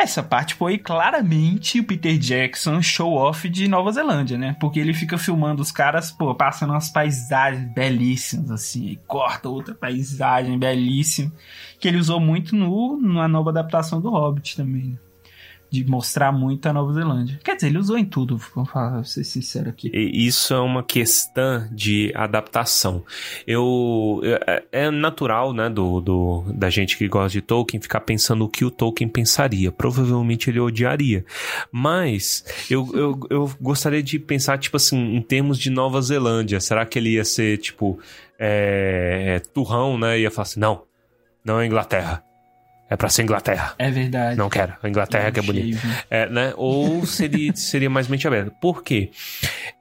Essa parte foi claramente o Peter Jackson show off de Nova Zelândia, né? Porque ele fica filmando os caras, pô, passando umas paisagens belíssimas, assim, e corta outra paisagem belíssima, que ele usou muito no, na nova adaptação do Hobbit também, né? De mostrar muito a Nova Zelândia. Quer dizer, ele usou em tudo, vamos falar, ser sincero aqui. Isso é uma questão de adaptação. Eu é- é natural, né, do, do da gente que gosta de Tolkien ficar pensando o que o Tolkien pensaria. Provavelmente ele odiaria. Mas eu, eu, eu gostaria de pensar tipo assim em termos de Nova Zelândia. Será que ele ia ser tipo é, turrão, né? Ia falar assim, não, não é Inglaterra. É pra ser Inglaterra. É verdade. Não quero. A Inglaterra que é bonita. É, né? Ou seria, [laughs] seria mais mente aberta. Por quê?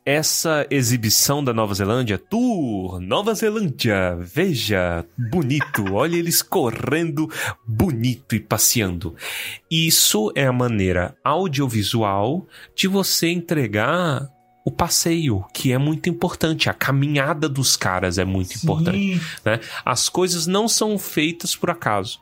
Essa exibição da Nova Zelândia, Tour Nova Zelândia, veja, bonito, olha eles correndo bonito e passeando. Isso é a maneira audiovisual de você entregar o passeio, que é muito importante, a caminhada dos caras é muito importante né? As coisas não são feitas por acaso.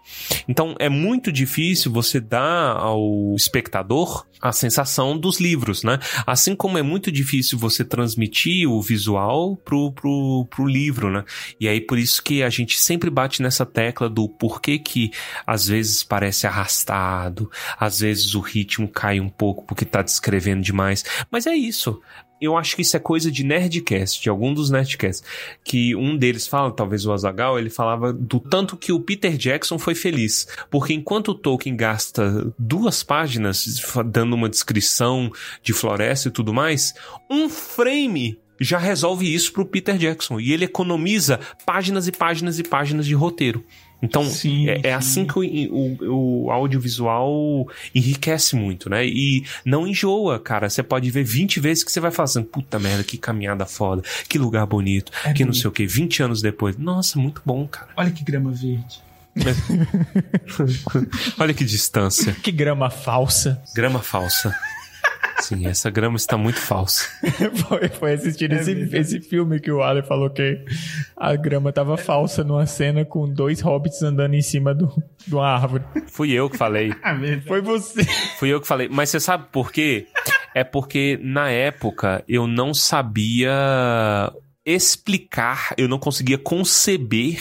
Então é muito difícil você dar ao espectador a sensação dos livros, né? Assim como é muito difícil você transmitir o visual pro, pro, pro livro, né? E aí por isso que a gente sempre bate nessa tecla do porquê que às vezes parece arrastado, às vezes o ritmo cai um pouco porque tá descrevendo demais. Mas é isso. Eu acho que isso é coisa de Nerdcast, de algum dos Nerdcasts. Que um deles fala, talvez o Azagal, ele falava do tanto que o Peter Jackson foi feliz. Porque enquanto o Tolkien gasta duas páginas dando uma descrição de floresta e tudo mais, um frame já resolve isso pro Peter Jackson. E ele economiza páginas e páginas e páginas de roteiro. Então, Sim, é, é assim que o, o, o audiovisual enriquece muito, né? E não enjoa, cara. Você pode ver 20 vezes que você vai fazendo, puta merda, que caminhada foda, que lugar bonito, É que não bonito. sei o que. 20 anos depois, nossa, muito bom, cara. Olha que grama verde. [laughs] Olha que distância. Que grama falsa. Grama falsa. Sim, essa grama está muito falsa. [laughs] foi, foi assistir esse, esse filme que o Ale falou que a grama tava falsa numa cena com dois hobbits andando em cima do, de uma árvore. Fui eu que falei. [laughs] Foi você. Fui eu que falei. Mas você sabe por quê? É porque na época eu não sabia explicar, eu não conseguia conceber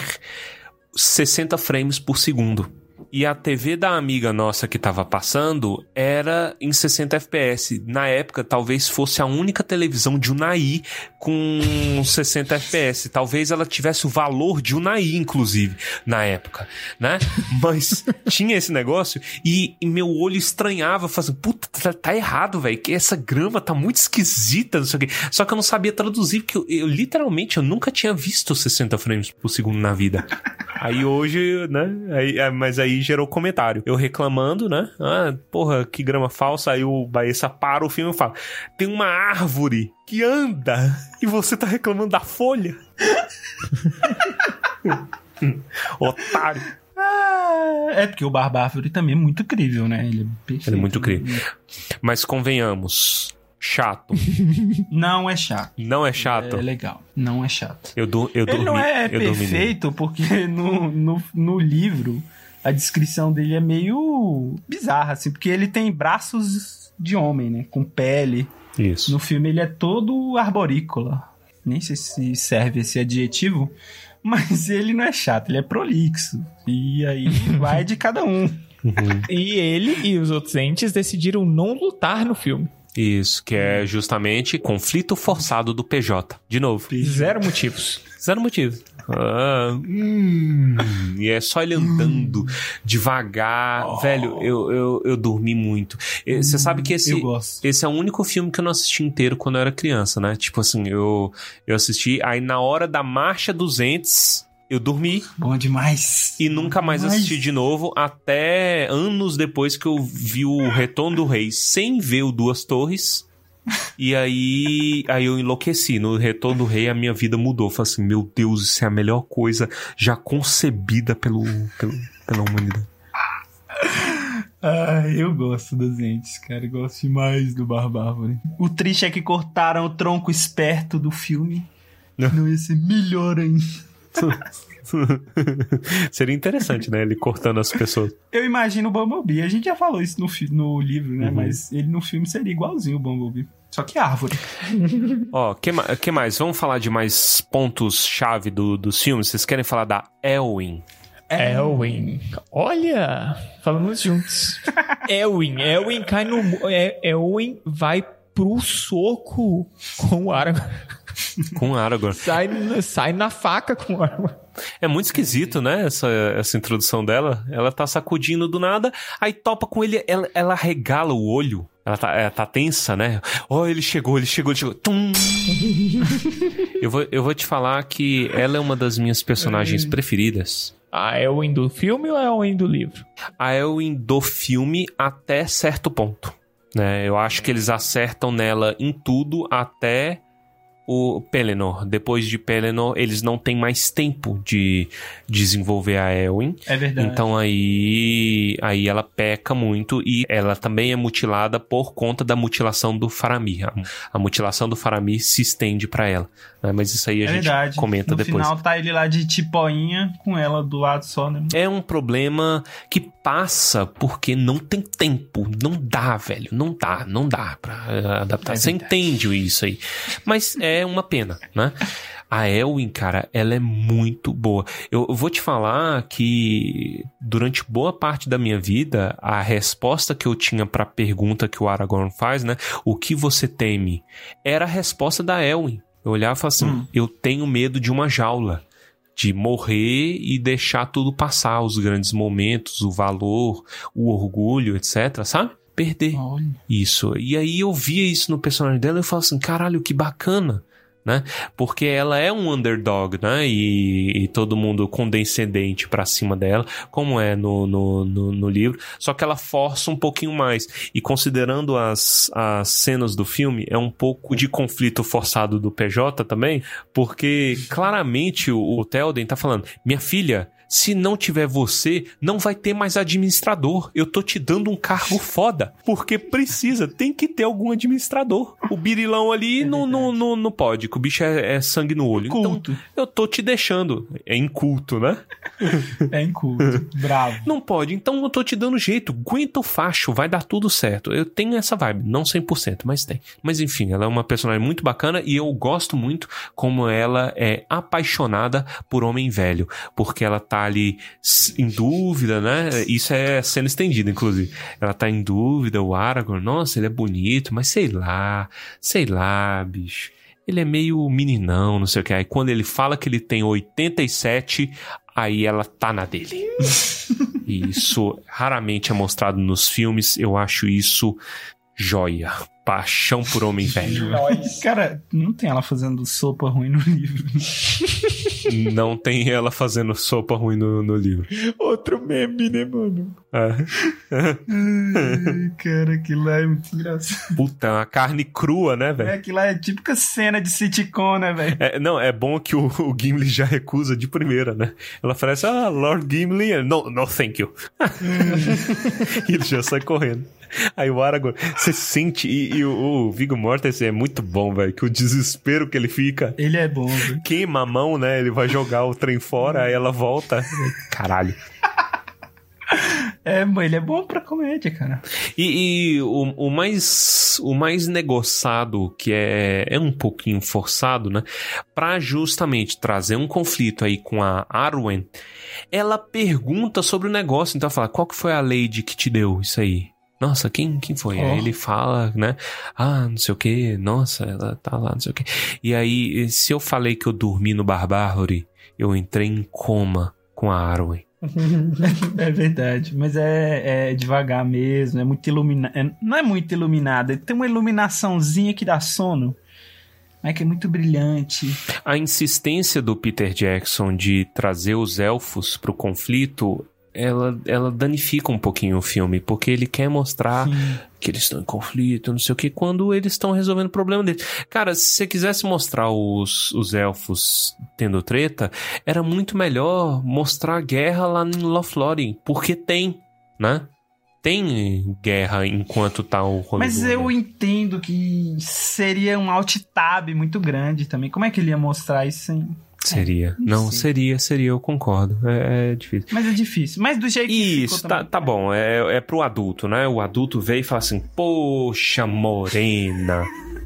60 frames por segundo. E a TV da amiga nossa que tava passando era em 60 FPS. Na época, talvez fosse a única televisão de Unai com 60 FPS. Talvez ela tivesse o valor de Unai, inclusive, na época, né? [laughs] Mas tinha esse negócio e, e meu olho estranhava, fazendo, puta, tá, tá errado, velho, que essa grama tá muito esquisita, não sei o quê. Só que eu não sabia traduzir, porque eu, eu literalmente eu nunca tinha visto 60 frames por segundo na vida. Aí hoje, né? Aí, é, mas aí gerou comentário. Eu reclamando, né? Ah, porra, que grama falsa. Aí o Baessa para o filme e fala: tem uma árvore que anda [laughs] e você tá reclamando da folha? [laughs] Otário. Ah, é porque o Barbárvore também é muito incrível, né? Ele é perfeito. Ele é muito incrível. Mas convenhamos. Chato. [laughs] Não é chato. Não é chato. É legal. Não é chato. Eu, du eu Ele dormi. não é eu dormi nele. perfeito porque no, no, no livro a descrição dele é meio bizarra, assim, porque ele tem braços de homem, né? Com pele. Isso. No filme ele é todo arborícola. Nem sei se serve esse adjetivo, [laughs] mas ele não é chato, ele é prolixo. E aí [laughs] vai de cada um. E ele e os outros entes decidiram não lutar no filme. Isso, que é justamente conflito forçado do PJ. De novo. Zero motivos. Zero motivo. Ah, hum, e é só ele andando devagar. Velho, eu, eu, eu dormi muito. E Você sabe que esse, esse é o único filme que eu não assisti inteiro quando eu era criança, né? Tipo assim, eu, eu assisti, aí na hora da Marcha dos Entes, eu dormi Bom demais. e nunca mais Mas- assisti de novo, até anos depois que eu vi o Retorno do Rei sem ver o Duas Torres. E aí, aí eu enlouqueci. No Retorno do Rei, a minha vida mudou. Falei assim: Meu Deus, isso é a melhor coisa já concebida pelo, pelo, pela humanidade. Ah, eu gosto dos entes, cara. Eu gosto demais do Barbárvore. O triste é que cortaram o tronco esperto do filme. [laughs] Não ia ser melhor ainda. [laughs] [laughs] Seria interessante, né? Ele cortando as pessoas. Eu imagino o Bumblebee. A gente já falou isso no, no livro, né? Mas ele no filme seria igualzinho o Bumblebee. Só que árvore. [laughs] Ó, que, ma que mais? Vamos falar de mais pontos-chave do, dos filmes? Vocês querem falar da Elwin? Elwin. Olha, falamos juntos. [laughs] Elwin. Elwin cai no. é- Elwin vai pro soco com o Aragorn. Com Aragorn. Sai, na- sai na faca com Aragorn. É muito esquisito, né? Essa, essa introdução dela. Ela tá sacudindo do nada, aí topa com ele, ela, ela regala o olho. Ela tá, ela tá tensa, né? Oh, ele chegou, ele chegou, ele chegou. Tum! [laughs] eu, vou, eu vou te falar que ela é uma das minhas personagens preferidas. A Elwin do filme ou a Elwin do livro? A Elwin do filme até certo ponto. Né? Eu acho que eles acertam nela em tudo até o Pelennor. Depois de Pelennor, eles não têm mais tempo de desenvolver a Elwin. É verdade. Então aí, aí ela peca muito e ela também é mutilada por conta da mutilação do Faramir. A, a mutilação do Faramir se estende pra ela. Né? Mas isso aí a é gente verdade. comenta no depois. final tá ele lá de tipoinha com ela do lado só, né? É um problema que passa porque não tem tempo. Não dá, velho. Não dá, não dá pra eh, adaptar. É Você entende isso aí. Mas é uma pena, né? A Elwin, cara, ela é muito boa. Eu eu vou te falar que durante boa parte da minha vida, a resposta que eu tinha pra pergunta que o Aragorn faz, né? O que você teme? Era a resposta da Elwin. Eu olhava e falava assim: Hum. eu tenho medo de uma jaula de morrer e deixar tudo passar, os grandes momentos, o valor, o orgulho, etc, sabe? Perder Olha. isso. E aí eu via isso no personagem dela e eu falo assim, caralho, que bacana. Né? Porque ela é um underdog, né? E, e todo mundo condescendente pra cima dela, como é no, no, no, no livro. Só que ela força um pouquinho mais. E considerando as, as cenas do filme, é um pouco de conflito forçado do PJ também, porque claramente o, o Telden tá falando: minha filha, se não tiver você, não vai ter mais administrador. Eu tô te dando um cargo foda. Porque precisa, tem que ter algum administrador. O birilão ali não, não, não, não pode, que o bicho é, é sangue no olho. Culto. Então, eu tô te deixando. É inculto, né? É inculto. Bravo. Não pode, então eu tô te dando jeito. Aguenta o facho, vai dar tudo certo. Eu tenho essa vibe, não 100%, mas tem. Mas enfim, ela é uma personagem muito bacana e eu gosto muito como ela é apaixonada por homem velho, porque ela tá ali s- em dúvida, né? Isso é sendo estendida, inclusive. Ela tá em dúvida, o Aragorn, nossa, ele é bonito, mas sei lá, sei lá, bicho. Ele é meio meninão, não sei o que. Aí quando ele fala que ele tem 87, aí ela tá na dele. E [laughs] isso raramente é mostrado nos filmes. Eu acho isso joia. Paixão por homem velho. Cara, não tem ela fazendo sopa ruim no livro. [laughs] Não tem ela fazendo sopa ruim no, no livro. Outro meme, né, mano? É. Ai, cara, aquilo lá é muito engraçado. Puta, uma carne crua, né, É, velho? aquilo lá é típica cena de sitcom, né, velho? É, não, é bom que o, o Gimli já recusa de primeira, né? Ela oferece, ah, Lord Gimli, no, no thank you. [laughs] e ele já sai correndo. Aí o Aragorn, você sente, e, e o, o Viggo Mortensen é muito bom, velho, que o desespero que ele fica, Ele é bom, velho. queima a mão, né? Ele vai jogar o trem fora, aí ela volta. Caralho. É, mano, ele é bom pra comédia, cara. E, e o, o mais o mais negociado, que é, é um pouquinho forçado, né? Pra justamente trazer um conflito aí com a Arwen, ela pergunta sobre o negócio. Então ela fala, qual que foi a lady que te deu isso aí? Nossa, quem, quem foi? Aí Oh. ele fala, né? Ah, não sei o que, nossa, ela tá lá, não sei o que. E aí, se eu falei que eu dormi no Barbárvore, eu entrei em coma com a Arwen. [laughs] É verdade, mas é, é devagar mesmo, é muito iluminado. não é muito iluminado, tem uma iluminaçãozinha que dá sono, mas que é muito brilhante. A insistência do Peter Jackson de trazer os elfos pro conflito, ela, ela danifica um pouquinho o filme, porque ele quer mostrar que eles estão em conflito, não sei o que, quando eles estão resolvendo o problema deles. Cara, se você quisesse mostrar os, os elfos tendo treta, era muito melhor mostrar a guerra lá em Lothlórien, porque tem, né? Tem guerra enquanto tá o Mas eu entendo que seria um alt tab muito grande também. Como é que ele ia mostrar isso sem. Seria. não Não, sei. seria, seria, eu concordo. É, é difícil. Mas é difícil. Mas do jeito que Isso, tá, também. tá bom. É, é pro adulto, né? O adulto veio e fala assim: Poxa, morena.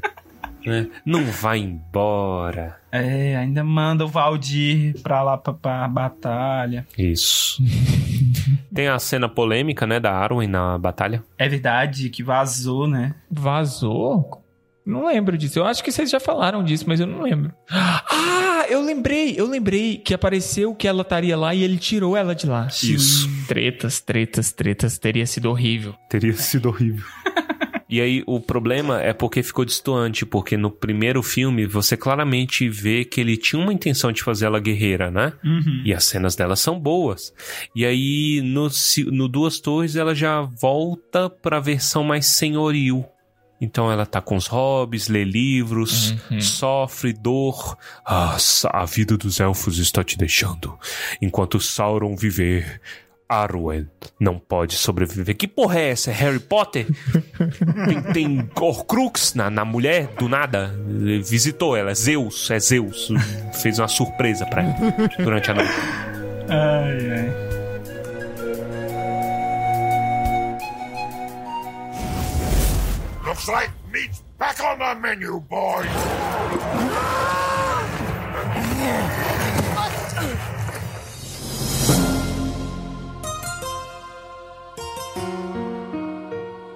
[laughs] né? Não vai embora. É, ainda manda o Valdir pra lá pra, pra batalha. Isso. [laughs] Tem a cena polêmica, né, da Arwen na batalha. É verdade que vazou, né? Vazou? Não lembro disso. Eu acho que vocês já falaram disso, mas eu não lembro. Ah, eu lembrei, eu lembrei que apareceu que ela estaria lá e ele tirou ela de lá. Isso. Tretas, tretas, tretas. Teria sido horrível. Teria sido horrível. [laughs] E aí, o problema é porque ficou distoante, porque no primeiro filme você claramente vê que ele tinha uma intenção de fazer ela guerreira, né? Uhum. E as cenas dela são boas. E aí, no, no Duas Torres, ela já volta pra versão mais senhoril. Então ela tá com os hobbies, lê livros, sofre dor. Ah, a vida dos elfos está te deixando. Enquanto Sauron viver, Arwen não pode sobreviver. Que porra é essa? É Harry Potter? [laughs] tem, tem Horcrux na, na mulher, do nada. Visitou ela, Zeus, é Zeus. Fez uma surpresa pra ela durante a noite. Ai, ai. Looks like meat's back on the menu, boys.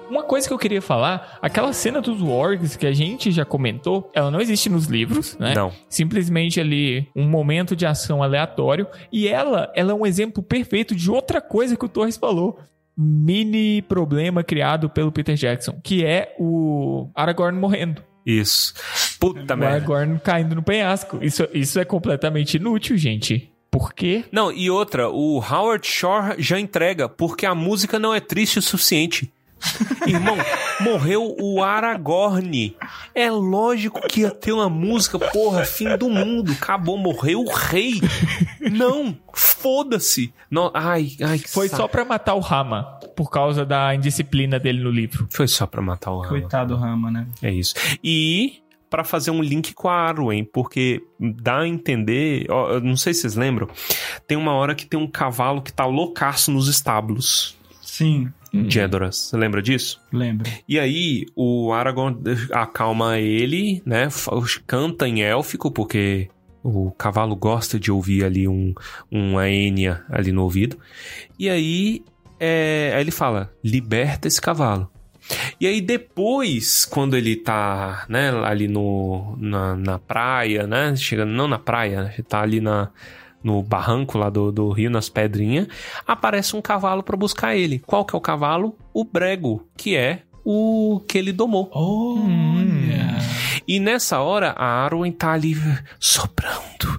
Uma coisa que eu queria falar, aquela cena dos wargs que a gente já comentou, ela não existe nos livros, né? Não. Simplesmente ali um momento de ação aleatório e ela, ela é um exemplo perfeito de outra coisa que o Torres falou. Mini problema criado pelo Peter Jackson, que é o Aragorn morrendo. Isso. Puta o merda. Aragorn caindo no penhasco. Isso, isso é completamente inútil, gente. Por quê? Não, e outra, o Howard Shore já entrega, porque a música não é triste o suficiente. [laughs] Irmão, morreu o Aragorn. É lógico que ia ter uma música, porra, fim do mundo. Acabou, morreu o rei. Não, foda-se. No- Ai, ai, que Foi saco. só pra matar o Rama, por causa da indisciplina dele no livro. Foi só pra matar o Rama. Coitado do Rama, né? É isso. E pra fazer um link com a Arwen, porque dá a entender, ó, eu não sei se vocês lembram, tem uma hora que tem um cavalo que tá loucaço nos estábulos Sim, de Edoras. Você lembra disso? lembro. E aí o Aragorn acalma ele, né? Canta em élfico, porque o cavalo gosta de ouvir ali um, uma Enya ali no ouvido. E aí, é, aí ele fala: liberta esse cavalo. E aí depois, quando ele tá, né, ali no, na, na praia, né, chegando, não na praia, ele tá ali na, no barranco lá do, do rio, nas pedrinhas, aparece um cavalo pra buscar ele. Qual que é o cavalo? O Brego, que é o que ele domou. Olha. E nessa hora, a Arwen tá ali soprando.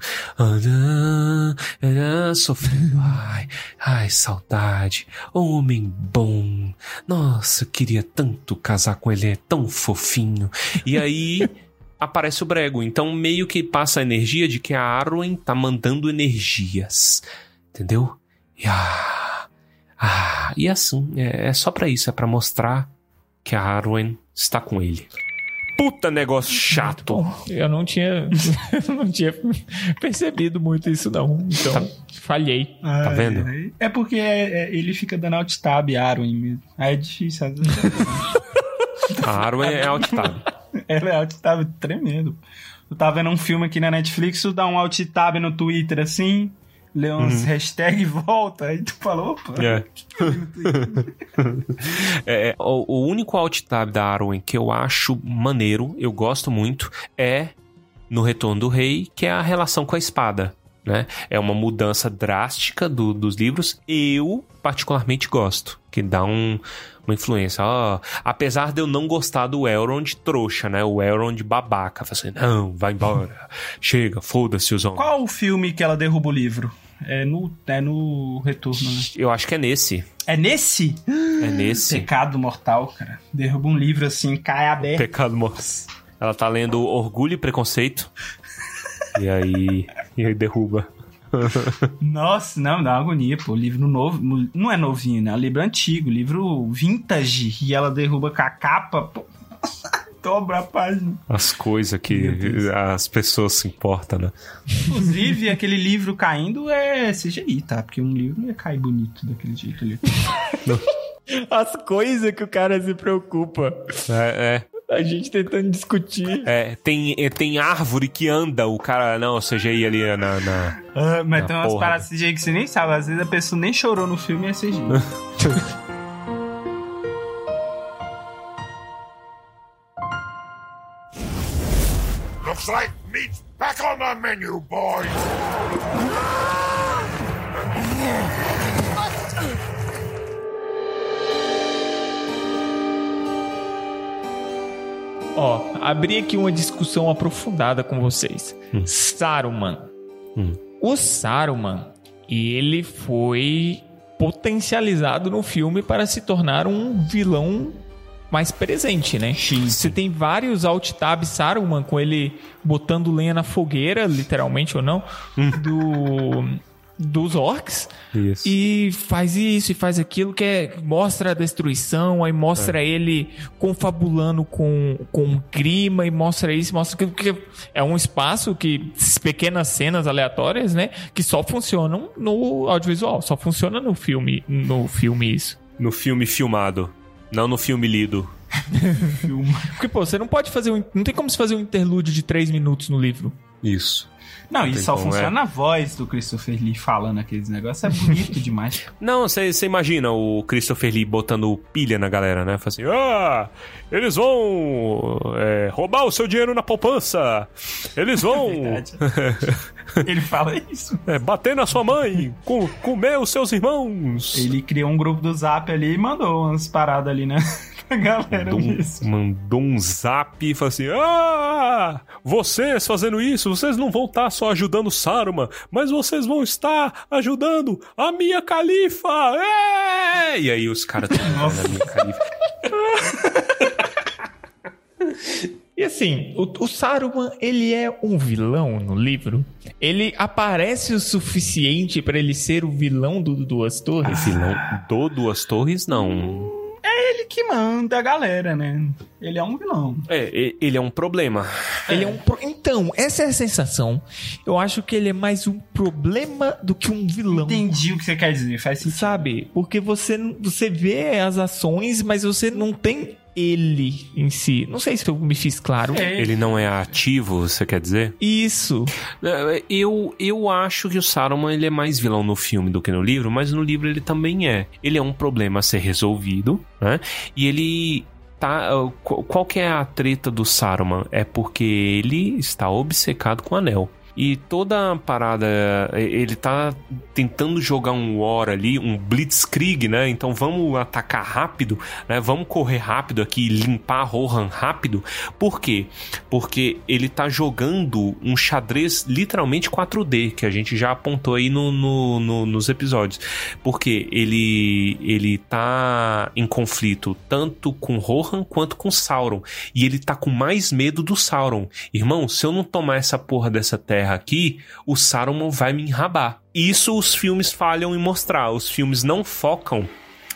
Sofrendo. Ai, ai, saudade. Homem bom. Nossa, eu queria tanto casar com ele, é tão fofinho. E aí. Aparece o Brego, então meio que passa a energia de que a Arwen tá mandando energias. Entendeu? E, ah, ah, e assim, é, é só pra isso, é pra mostrar que a Arwen está com ele. Puta negócio chato. Bom, eu não tinha, [laughs] não tinha percebido muito isso não. Então, falhei. Tá vendo? Ai, É porque é- é- ele fica dando alt tab Arwen mesmo. Aí é difícil. às vezes. [laughs] A Arwen é alt tab. [laughs] Ela é alt tab tremendo. Eu tava vendo um filme aqui na Netflix, tu dá um alt tab no Twitter assim, lê uns hashtag e volta. Aí tu falou, opa. É. [laughs] [laughs] É, é, o, o único alt tab da Arwen que eu acho maneiro, eu gosto muito, é no Retorno do Rei, que é a relação com a espada. Né? É uma mudança drástica do- dos livros. Eu, particularmente, gosto. Que dá um- uma influência. Ó, apesar de eu não gostar do Elrond trouxa, né? O Elrond babaca. Fala assim, não, vai embora. Chega, foda-se os homens. Qual o filme que ela derruba o livro? É no, é no Retorno, né? Eu acho que é nesse. É nesse? É nesse. Pecado mortal, cara. Derruba um livro assim, cai aberto. Pecado mortal. Ela tá lendo Orgulho e Preconceito. E aí. E aí derruba. [laughs] Nossa, não, dá uma agonia, pô. Livro novo. Não é novinho, né? É um livro antigo, livro vintage. E ela derruba com a capa, pô. [laughs] Dobra a página. As coisas que as pessoas se importam, né? Inclusive, aquele livro caindo é CGI, tá? Porque um livro não ia cair bonito daquele jeito ali. As coisas que o cara se preocupa. É, A gente tentando discutir. é. É, tem, é, tem árvore que anda, o cara. Não, o CGI ali na. na- Ah, mas Ah, tem umas paradas CGI que você nem sabe. Às vezes a pessoa nem chorou no filme e é CGI. [laughs] Looks like meat's back on the menu, boys. Ó, abri aqui uma discussão aprofundada com vocês. Saruman. Hum. O Saruman, ele foi potencializado no filme para se tornar um vilão mais presente, né? Você tem vários alt tab Saruman com ele botando lenha na fogueira, literalmente ou não, do dos orcs. Isso. E faz isso e faz aquilo que é, mostra a destruição, aí mostra ele confabulando com, com grima e mostra isso, mostra aquilo que é um espaço que pequenas cenas aleatórias, né, que só funcionam no audiovisual, só funciona no filme, no filme isso. No filme filmado. Não no filme lido. [laughs] Porque pô, você não pode fazer um, não tem como se fazer um interlúdio de três minutos no livro. Isso. Não, Não e só como, funciona é. na voz do Christopher Lee falando aqueles negócios. É bonito demais. [laughs] Não, você imagina o Christopher Lee botando pilha na galera, né? Fala assim: ah, eles vão é, roubar o seu dinheiro na poupança. Eles vão [laughs] Verdade. [laughs] Ele fala isso. é, bater na sua mãe, com, comer os seus irmãos. Ele criou um grupo do Zap ali e mandou umas paradas ali, né? Pra [laughs] galera Mandou um, mesmo. mandou um zap e falou assim: Ah, vocês fazendo isso, vocês não vão estar só ajudando Saruman, mas vocês vão estar ajudando a minha califa! É! E aí os caras [laughs] estão na minha califa. E assim, o, o Saruman, ele é um vilão no livro? Ele aparece o suficiente pra ele ser o vilão do Duas Torres? Vilão do Duas Torres, não. Ele que manda a galera, né? Ele é um vilão. É, ele é um problema. Ele é um pro- Então, essa é a sensação. Eu acho que ele é mais um problema do que um vilão. Entendi o que você quer dizer, faz sentido. Sabe? Porque você, você vê as ações, mas você não tem ele em si. Não sei se eu me fiz claro. É. Ele não é ativo, você quer dizer? Isso. É, Eu, eu acho que o Saruman ele é mais vilão no filme do que no livro, mas no livro ele também é. Ele é um problema a ser resolvido, né? E ele tá. qu- Qual que é a treta do Saruman? É porque ele está obcecado com o anel. E toda a parada, eh, ele tá tentando jogar um war ali, um blitzkrieg, né? Então vamos atacar rápido, né? Vamos correr rápido aqui limpar Rohan rápido. Por quê? Porque ele tá jogando um xadrez literalmente 4D, que a gente já apontou aí no, no- no- nos episódios. Porque ele, ele tá em conflito tanto com Rohan quanto com Sauron. E ele tá com mais medo do Sauron. Irmão, se eu não tomar essa porra dessa terra aqui, o Saruman vai me enrabar. Isso os filmes falham em mostrar. Os filmes não focam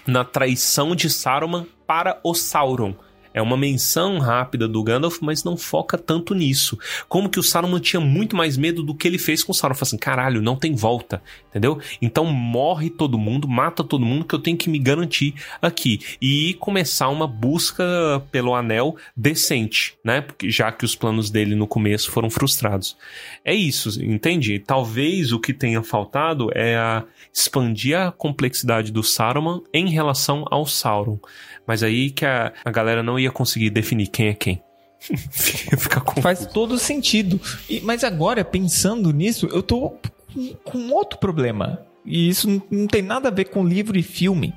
na traição de Saruman para o Sauron. É uma menção rápida do Gandalf, mas não foca tanto nisso. Como que o Saruman tinha muito mais medo do que ele fez com o Sauron. Falou assim, caralho, não tem volta, entendeu? Então morre todo mundo, mata todo mundo que eu tenho que me garantir aqui. E começar uma busca pelo anel decente, né? Porque já que os planos dele no começo foram frustrados. É isso, entende? Talvez o que tenha faltado é a expandir a complexidade do Saruman em relação ao Sauron. Mas aí que a, a galera não ia conseguir definir quem é quem. [laughs] Fica Faz todo sentido. E- mas agora, pensando nisso, eu tô com, com outro problema. E isso não, não tem nada a ver com livro e filme.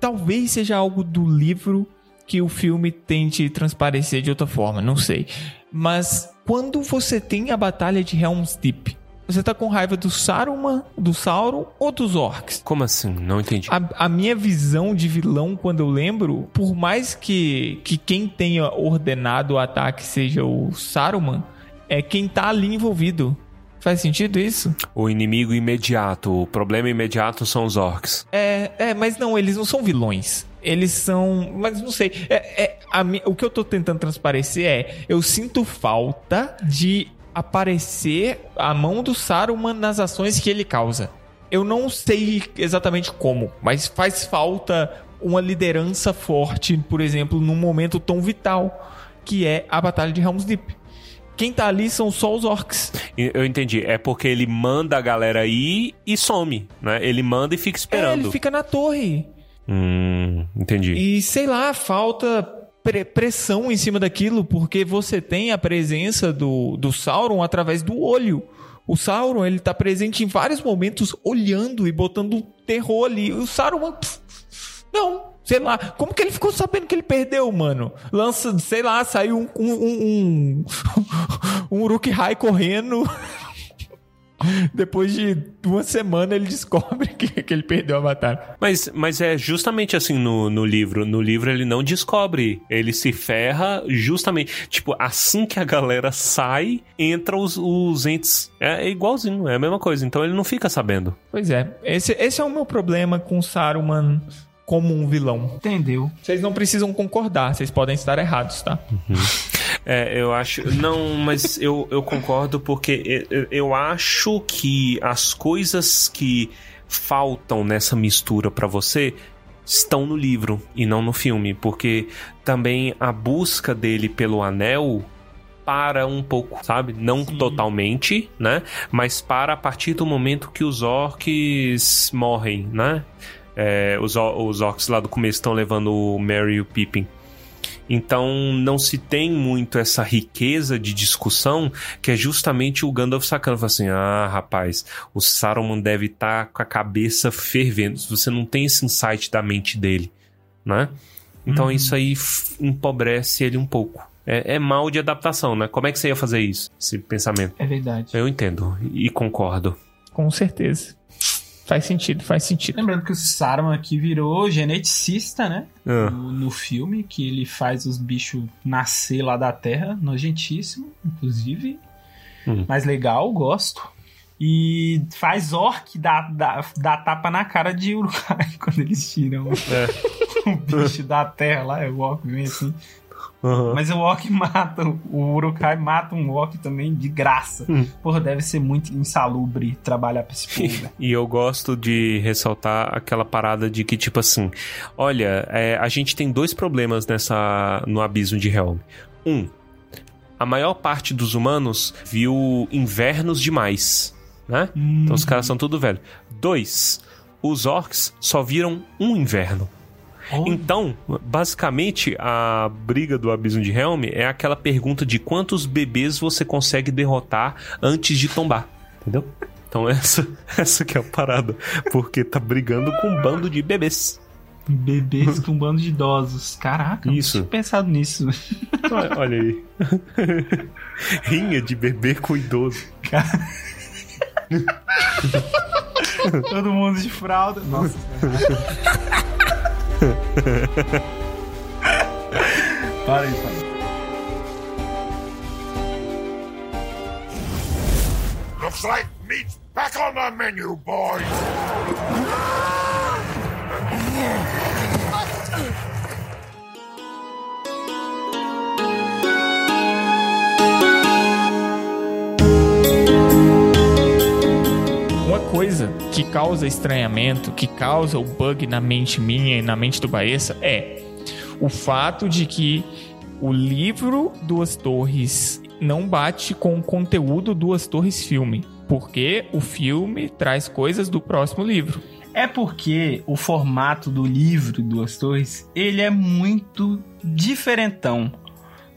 Talvez seja algo do livro que o filme tente transparecer de outra forma, não sei. Mas quando você tem a batalha de Helm's Deep, você tá com raiva do Saruman, do Sauron ou dos orcs? Como assim? Não entendi. A, a minha visão de vilão, quando eu lembro, por mais que, que quem tenha ordenado o ataque seja o Saruman, é quem tá ali envolvido. Faz sentido isso? O inimigo imediato, o problema imediato são os orcs. É, é, mas não, eles não são vilões. Eles são. Mas não sei. É, é, a o que eu tô tentando transparecer é. Eu sinto falta de aparecer a mão do Saruman nas ações que ele causa. Eu não sei exatamente como, mas faz falta uma liderança forte, por exemplo, num momento tão vital, que é a Batalha de Helm's Deep. Quem tá ali são só os orcs. Eu entendi. É porque ele manda a galera ir e some, né? Ele manda e fica É, esperando. ele fica na torre. Hum, entendi. E sei lá, falta pressão em cima daquilo, porque você tem a presença do, do Sauron através do olho. O Sauron, ele tá presente em vários momentos olhando e botando terror ali. O Sauron, pff, não, sei lá. Como que ele ficou sabendo que ele perdeu, mano? Lança, sei lá, saiu um um um, um, [laughs] um Uruk-hai correndo. [laughs] [laughs] Depois de uma semana ele descobre que, que ele perdeu a batalha. Mas, mas é justamente assim no, no livro. No livro ele não descobre. Ele se ferra justamente. Tipo, assim que a galera sai, entra os, os entes. É, é igualzinho, é a mesma coisa. Então ele não fica sabendo. Pois é, esse, esse é o meu problema com Saruman como um vilão. Entendeu? Vocês não precisam concordar, vocês podem estar errados, tá? [laughs] É, eu acho. Não, mas eu, eu concordo porque eu, eu acho que as coisas que faltam nessa mistura pra você estão no livro e não no filme, porque também a busca dele pelo anel para um pouco, sabe? Não totalmente, né? Mas para a partir do momento que os orcs morrem, né? É, os, os orcs lá do começo estão levando o Merry e o Pippin. Então não se tem muito essa riqueza de discussão que é justamente o Gandalf sacando. Fala assim: ah, rapaz, o Saruman deve estar com a cabeça fervendo. Você não tem esse insight da mente dele, né? Então isso aí empobrece ele um pouco. É, é mal de adaptação, né? Como é que você ia fazer isso? Esse pensamento. É verdade. Eu entendo e concordo. Com certeza. Faz sentido, faz sentido. Lembrando que o Saruman aqui virou geneticista, né? Ah. No, no filme, que ele faz os bichos nascer lá da Terra, nojentíssimo, inclusive. Hum. Mas legal, gosto. E faz orc dar, dar, dar tapa na cara de Urukai [laughs] quando eles tiram o bicho da Terra lá, é o orc vem assim. Aham. Mas o orc [laughs] mata, o Urukai mata um orc também de graça. Hum. Porra, deve ser muito insalubre trabalhar pra esse [laughs] povo. né? E eu gosto de ressaltar aquela parada de que, tipo assim, olha, é, a gente tem dois problemas nessa no abismo de Helm. Um, a maior parte dos humanos viu invernos demais, né? Então os caras são tudo velho. Dois, os orcs só viram um inverno. Então, basicamente, a briga do Abismo de Helm é aquela pergunta de quantos bebês você consegue derrotar antes de tombar, entendeu? Então [laughs] essa, essa que é a parada, porque tá brigando com um bando de bebês. Bebês com um bando de idosos. Caraca, Isso. não tinha pensado nisso. Olha, olha aí. [laughs] Rinha de bebê com idoso. [laughs] Todo mundo de fralda. Nossa. [laughs] para aí. Looks like meat's back on the menu, boys. [laughs] coisa que causa estranhamento, que causa o bug na mente minha e na mente do Baessa é o fato de que o livro Duas Torres não bate com o conteúdo Duas Torres filme. Porque o filme traz coisas do próximo livro. É porque o formato do livro Duas Torres, ele é muito diferentão.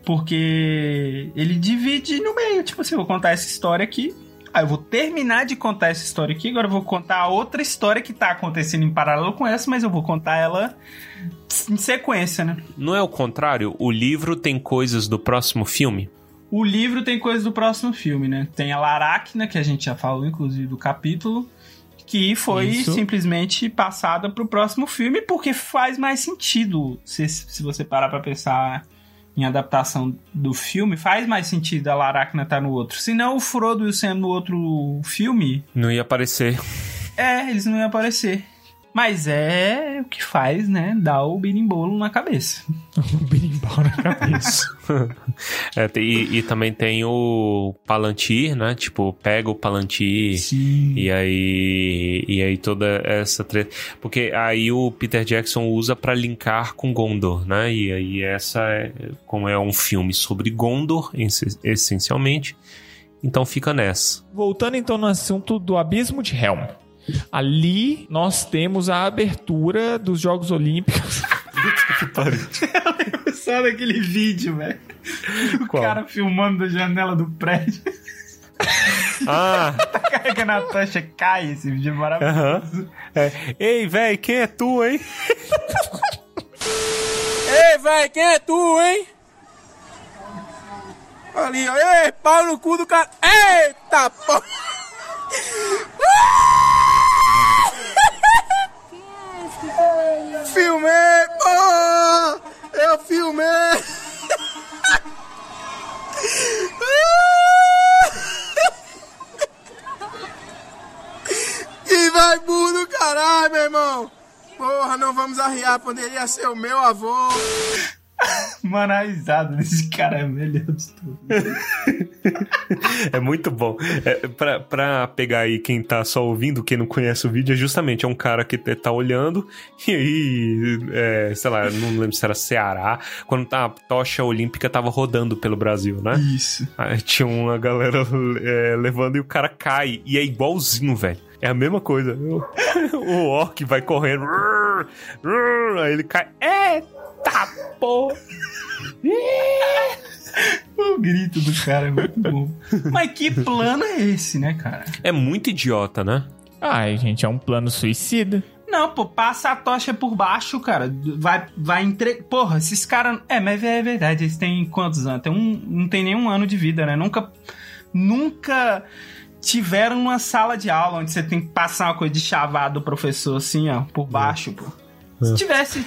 Porque ele divide no meio. Tipo assim, vou contar essa história aqui. Aí eu vou terminar de contar essa história aqui. Agora eu vou contar a outra história que tá acontecendo em paralelo com essa, mas eu vou contar ela em sequência, né? Não é o contrário? O livro tem coisas do próximo filme? O livro tem coisas do próximo filme, né? Tem a Laracna, que a gente já falou, inclusive, do capítulo, que foi Isso. simplesmente passada pro próximo filme, porque faz mais sentido. Se, se você parar pra pensar em adaptação do filme, faz mais sentido a Laracna estar no outro. Senão o Frodo e o Sam no outro filme, Não ia aparecer. é, eles não iam aparecer. Mas é o que faz, né? Dar o birimbolo na cabeça. [laughs] O berimbau na cabeça. [laughs] É, tem- e, e também tem o Palantir, né? Tipo, pega o Palantir. Sim. E aí, e aí toda essa treta. Porque aí o Peter Jackson usa pra linkar com Gondor, né? E aí essa é, como é um filme sobre Gondor, esse- essencialmente. Então fica nessa. Voltando então no assunto do Abismo de Helm. Ali nós temos a abertura dos Jogos Olímpicos. [laughs] [laughs] Só daquele vídeo, velho. O Qual? cara filmando da janela do prédio. Ah, [laughs] Carregando a tocha, cai. Esse vídeo é maravilhoso. É. Ei, velho, quem é tu, hein? Ei, véi, quem é tu, hein? Ali, ó. Ei, pau no cu do cara. Eita, porra! Filmei, porra! Eu filmei! Que [laughs] vai burro caralho, meu irmão! Porra, não vamos arriar, poderia ser o meu avô. [laughs] Mano, a risada desse cara é melhor de tudo. [laughs] É muito bom. É, pra, pra pegar aí quem tá só ouvindo, quem não conhece o vídeo, é justamente é um cara que tá olhando [laughs] e aí, é, sei lá, não lembro se era Ceará, quando tá, a tocha olímpica tava rodando pelo Brasil, né? Isso. Aí tinha uma galera é, levando e o cara cai. E é igualzinho, velho. É a mesma coisa. O, o orc vai correndo. Aí ele cai. Eita porra! [laughs] O grito do cara é muito bom. Mas que plano é esse, né, cara? É muito idiota, né? Ai, gente, é um plano suicida. Não, pô, passa a tocha por baixo, cara. Vai, vai entre... Porra, esses caras. É, mas é verdade, eles têm quantos anos? Tem um... Não tem nenhum ano de vida, né? Nunca. Nunca tiveram numa sala de aula onde você tem que passar uma coisa de chavado do professor assim, ó, por baixo, pô. Se tivesse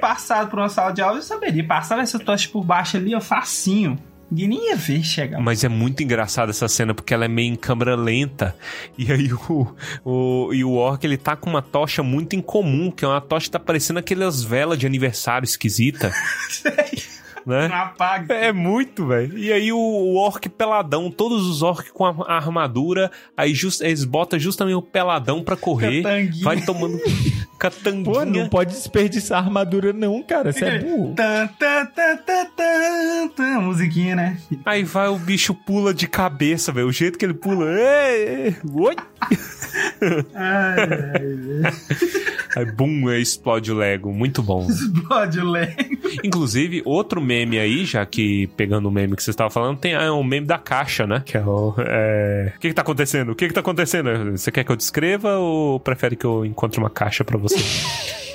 passado por uma sala de aula, eu saberia. Passava essa tocha por baixo ali, ó, facinho. Ninguém nem ia ver chegar. Mas é muito engraçada essa cena porque ela é meio em câmera lenta. E aí o, o, e o Orc ele tá com uma tocha muito incomum, que é uma tocha que tá parecendo aquelas velas de aniversário esquisita. [laughs] né? Não apaga. É muito, velho. E aí o, o orc peladão, todos os orcs com a, a armadura, aí just, eles botam justamente o peladão pra correr. Vai tomando [laughs] catanguinha. Pô, não pode desperdiçar armadura não, cara. Você é [laughs] burro. Tan, tan, tan, tan, tan, tan. Musiquinha, né? Aí vai o bicho pula de cabeça, velho. O jeito que ele pula. Oi! [laughs] Ai, ai, Aí, bum, explode o Lego. Muito bom. [laughs] Explode o Lego. Inclusive, outro meme aí, já que pegando o meme que você estava falando, tem ah, um meme da caixa, né? Que é o. é, O que que tá acontecendo? O que que tá acontecendo? Você quer que eu descreva ou prefere que eu encontre uma caixa pra você? [laughs]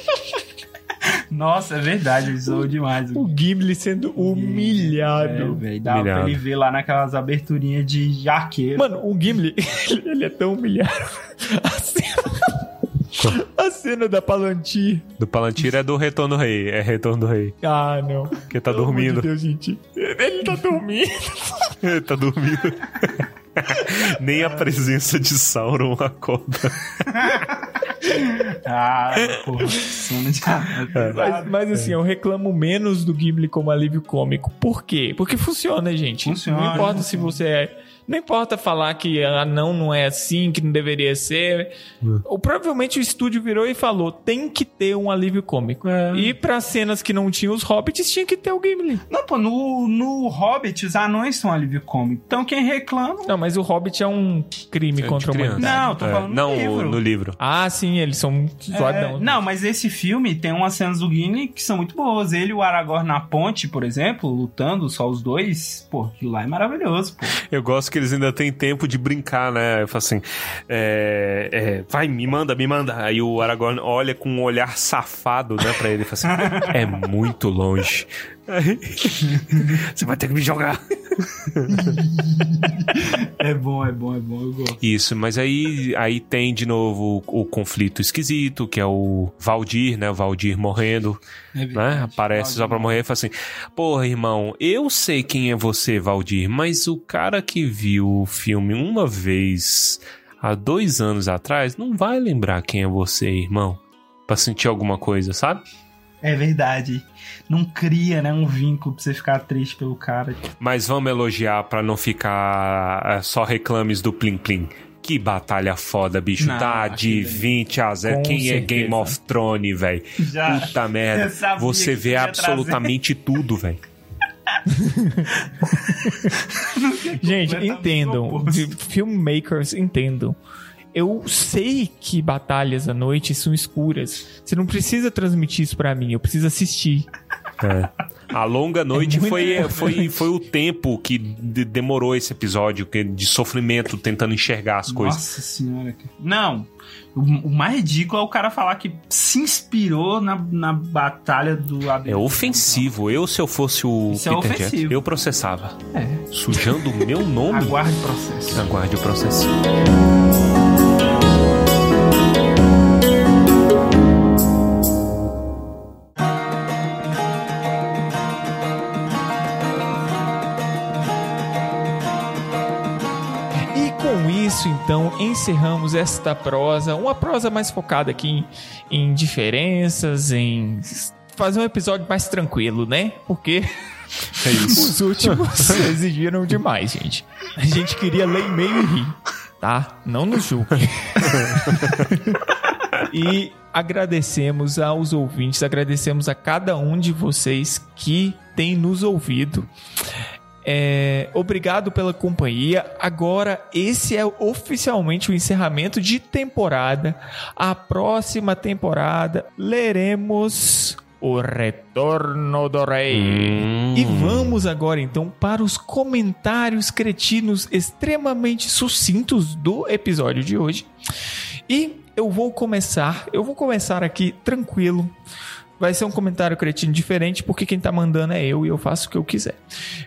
Nossa, é verdade, zoou demais. O Gimli sendo É, humilhado. velho, dá pra Humilhado. ele ver lá naquelas aberturinhas de arqueiro. Mano, o Gimli, [laughs] ele é tão humilhado. A cena, a cena da Palantir. Do Palantir é do Retorno do Rei. É Retorno do Rei. Ah, não. Que tá Pelo dormindo. de Deus, gente. Ele tá dormindo. [laughs] Ele tá dormindo. [laughs] Nem a presença de Sauron acorda. [laughs] Ah, porra, sono de Mas, mas assim, eu reclamo menos do Gimli como alívio cômico. Por quê? Porque funciona, gente. Funciona, Não importa funciona. se você é. Não importa falar que ah, não, não é assim, que não deveria ser. Ou provavelmente o estúdio virou e falou: tem que ter um alívio cômico. E pra cenas que não tinham os hobbits, tinha que ter o Gimli. Não, pô, no, no Hobbit os anões são alívio cômico. Então quem reclama. Não, mas o Hobbit é um crime É contra a criança. humanidade. Não, tô É, falando no não, livro. no livro. Ah, sim, eles são É, zoadão. não, mas esse filme tem umas cenas do Gimli que são muito boas. Ele e o Aragorn na ponte, por exemplo, lutando, só os dois. Pô, aquilo lá é maravilhoso, pô. Eu gosto que eles ainda têm tempo de brincar, né? Eu falo assim, é, é, vai, me manda, me manda. Aí o Aragorn olha com um olhar safado, né, pra ele fala assim, é muito longe. Aí, [laughs] Você vai ter que me jogar. [laughs] É bom, é bom, é bom, eu gosto. Isso, mas aí, aí tem de novo o, o conflito esquisito, que é o Valdir, né? O Valdir morrendo, É né? Aparece só pra morrer e fala assim: Porra, irmão, eu sei quem é você, Valdir, mas o cara que viu o filme uma vez há dois anos atrás não vai lembrar quem é você, irmão. Pra sentir alguma coisa, sabe? É verdade. Não cria, né, um vínculo pra você ficar triste pelo cara. Mas vamos elogiar pra não ficar é, só reclames do Plim Plim. Que batalha foda, bicho. Não, tá de aquele- 20 a 0. Com Quem é certeza. Game of Thrones, velho? Puta merda. Você vê absolutamente tudo, velho. [laughs] Gente, entendam. Filmmakers, entendam. Eu sei que batalhas à noite são escuras. Você não precisa transmitir isso pra mim, eu preciso assistir. A longa noite muito foi, importante. foi, foi o tempo que de- demorou esse episódio que- de sofrimento tentando enxergar as coisas. Nossa senhora. Não. O, o mais ridículo é o cara falar que se inspirou na, na batalha do É Abel. ofensivo. Eu, se eu fosse o Isso é Peter ofensivo. Jackson, eu processava. É. Sujando o meu nome, Aguarde o processo. aguarde o processo. Isso, então, encerramos esta prosa, uma prosa mais focada aqui em, em diferenças, em fazer um episódio mais tranquilo, né? Porque É [laughs] os últimos [laughs] exigiram demais, gente. A gente queria ler e-mail e rir, tá? Não nos julgue. [laughs] e agradecemos aos ouvintes, agradecemos a cada um de vocês que tem nos ouvido. É, obrigado pela companhia. Agora, esse é oficialmente o encerramento de temporada. A próxima temporada leremos O Retorno do Rei. Hum. E vamos agora então para os comentários cretinos extremamente sucintos do episódio de hoje. E eu vou começar, eu vou começar aqui tranquilo, vai ser um comentário cretino diferente, porque quem tá mandando é eu e eu faço o que eu quiser.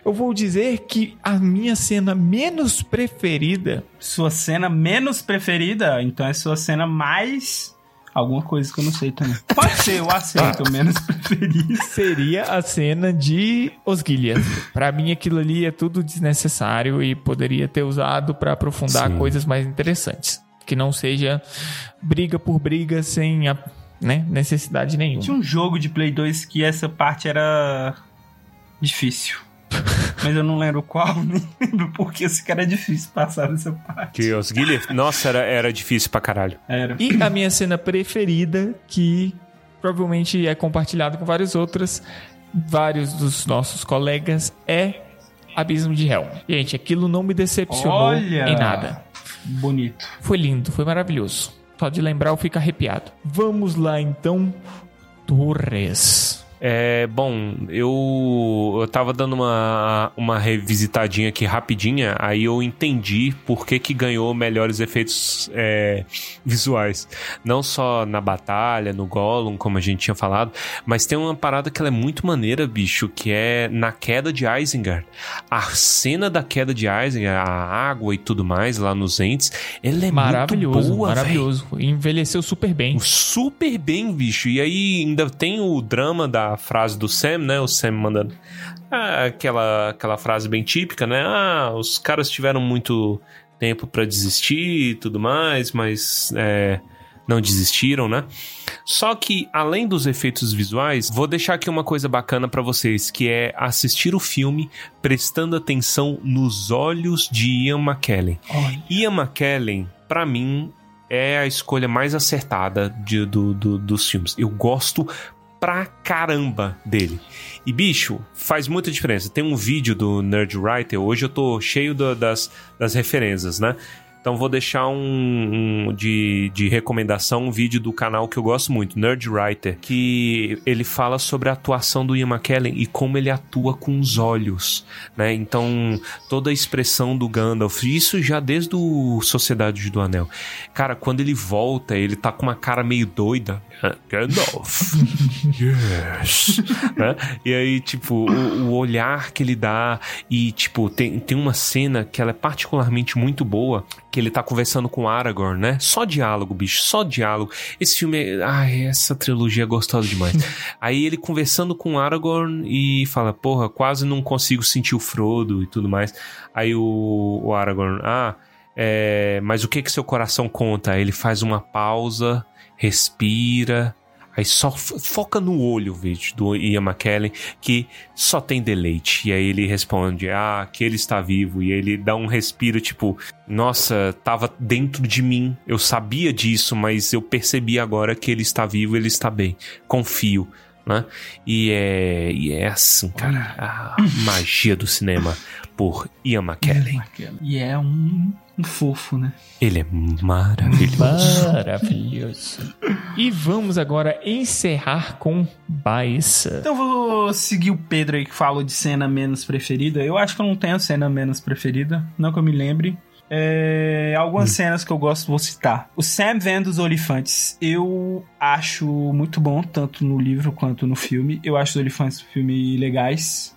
Eu vou dizer que a minha cena menos preferida Sua cena menos preferida, então é sua cena mais. Alguma coisa que eu não sei também. Pode ser, eu aceito, menos preferida. seria a cena de Osgiliath. Pra mim, aquilo ali é tudo desnecessário e poderia ter usado pra aprofundar Sim. coisas mais interessantes. Que não seja briga por briga sem a né, necessidade nenhuma. Tinha um jogo de Play 2 que essa parte era difícil. [laughs] Mas eu não lembro qual, [laughs] nem lembro porque esse cara é difícil passar dessa parte. Que os Guilherme, nossa, era, era difícil pra caralho. Era. E a minha cena preferida, que provavelmente é compartilhada com várias outras, vários dos nossos colegas, é Abismo de Hell. Gente, aquilo não me decepcionou Olha! em nada. Bonito. Foi lindo, foi maravilhoso. Só de lembrar eu fico arrepiado. Vamos lá então, Torres. É, bom, eu, eu tava dando uma, uma revisitadinha aqui rapidinha, aí eu entendi por que que ganhou melhores efeitos é, visuais. Não só na batalha, no Gollum, como a gente tinha falado, mas tem uma parada que ela é muito maneira, bicho, que é na queda de Isengard. A cena da queda de Isengard, a água e tudo mais lá nos entes, ela é maravilhoso, muito boa, maravilhoso. Envelheceu super bem. Super bem, bicho. E aí ainda tem o drama da frase do Sam, né? O Sam mandando ah, aquela, aquela frase bem típica, né? Ah, os caras tiveram muito tempo pra desistir e tudo mais, mas é, não desistiram, né? Só que, além dos efeitos visuais, vou deixar aqui uma coisa bacana pra vocês, que é assistir o filme prestando atenção nos olhos de Ian McKellen. Ian McKellen, pra mim, é a escolha mais acertada de- do- do- dos filmes. Eu gosto pra caramba dele. E, bicho, faz muita diferença. Tem um vídeo do Nerd Writer, hoje eu tô cheio da- das, das referências, né? Então vou deixar um, um de, de recomendação um vídeo do canal que eu gosto muito, Nerd Writer, que ele fala sobre a atuação do Ian McKellen e como ele atua com os olhos, né? Então toda a expressão do Gandalf, isso já desde o Sociedade do Anel. Cara, quando ele volta, ele tá com uma cara meio doida. "Ah, Gandalf. [laughs] yes. Né? E aí, tipo, o, o olhar que ele dá e, tipo, tem, tem uma cena que ela é particularmente muito boa, que ele tá conversando com Aragorn, né? Só diálogo, bicho, só diálogo. Esse filme. Ai, essa trilogia é gostosa demais. [laughs] aí ele conversando com Aragorn e fala, porra, quase não consigo sentir o Frodo e tudo mais. Aí o, o Aragorn, ah... É, mas o que que seu coração conta? Aí ele faz uma pausa, respira, aí só fo- foca no olho, vídeo do Ian McKellen, que só tem deleite. E aí ele responde, ah, que ele está vivo. E ele dá um respiro, tipo, nossa, tava dentro de mim. Eu sabia disso, mas eu percebi agora que ele está vivo, ele está bem. Confio. Né? E é, e é assim, cara, a magia do cinema por Ian McKellen. E é um, um fofo, né? Ele é maravilhoso. Maravilhoso. [laughs] e vamos agora encerrar com Baissa. Então eu vou seguir o Pedro aí que falou de cena menos preferida. Eu acho que eu não tenho cena menos preferida, não que eu me lembre. É, algumas cenas que eu gosto vou citar. O Sam vendo os olifantes. Eu acho muito bom, tanto no livro quanto no filme. Eu acho os olifantes um filme legais.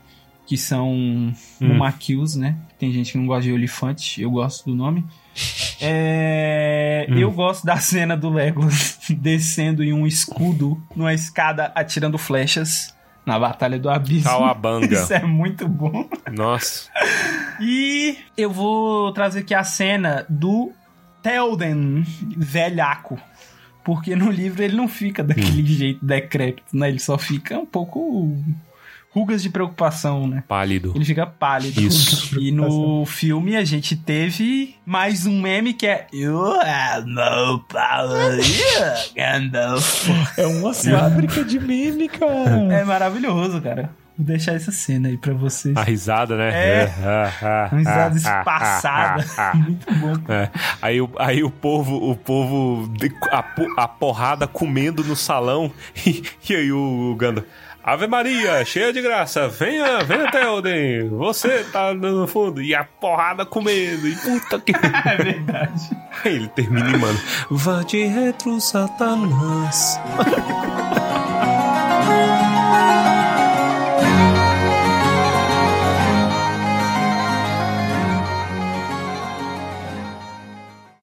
Que são Muma Kills, né? Tem gente que não gosta de olifante. Eu gosto do nome. É, Eu gosto da cena do Legolas [laughs] descendo em um escudo, numa escada, atirando flechas na Batalha do Abismo. Calabanga. [laughs] Isso é muito bom. Nossa. E eu vou trazer aqui a cena do Telden velhaco. Porque no livro ele não fica daquele jeito decrépito, né? Ele só fica um pouco rugas de preocupação, né? Pálido. Ele fica pálido. Isso. [laughs] E no filme a gente teve mais um meme que é You have no power Gandalf. É uma fábrica de meme, cara. É maravilhoso, cara. Vou deixar essa cena aí pra vocês. A risada, né? É. Ah, Uma risada [laughs] espaçada. [laughs] Muito bom. É. Aí, o, aí o povo, o povo, a porrada comendo no salão. E, e aí o Gandalf. Ave Maria, cheia de graça, venha, venha Theoden, você tá no fundo. E a porrada comendo, e puta que. [laughs] É verdade. Aí ele termina mano, vá de retro, Satanás. [laughs]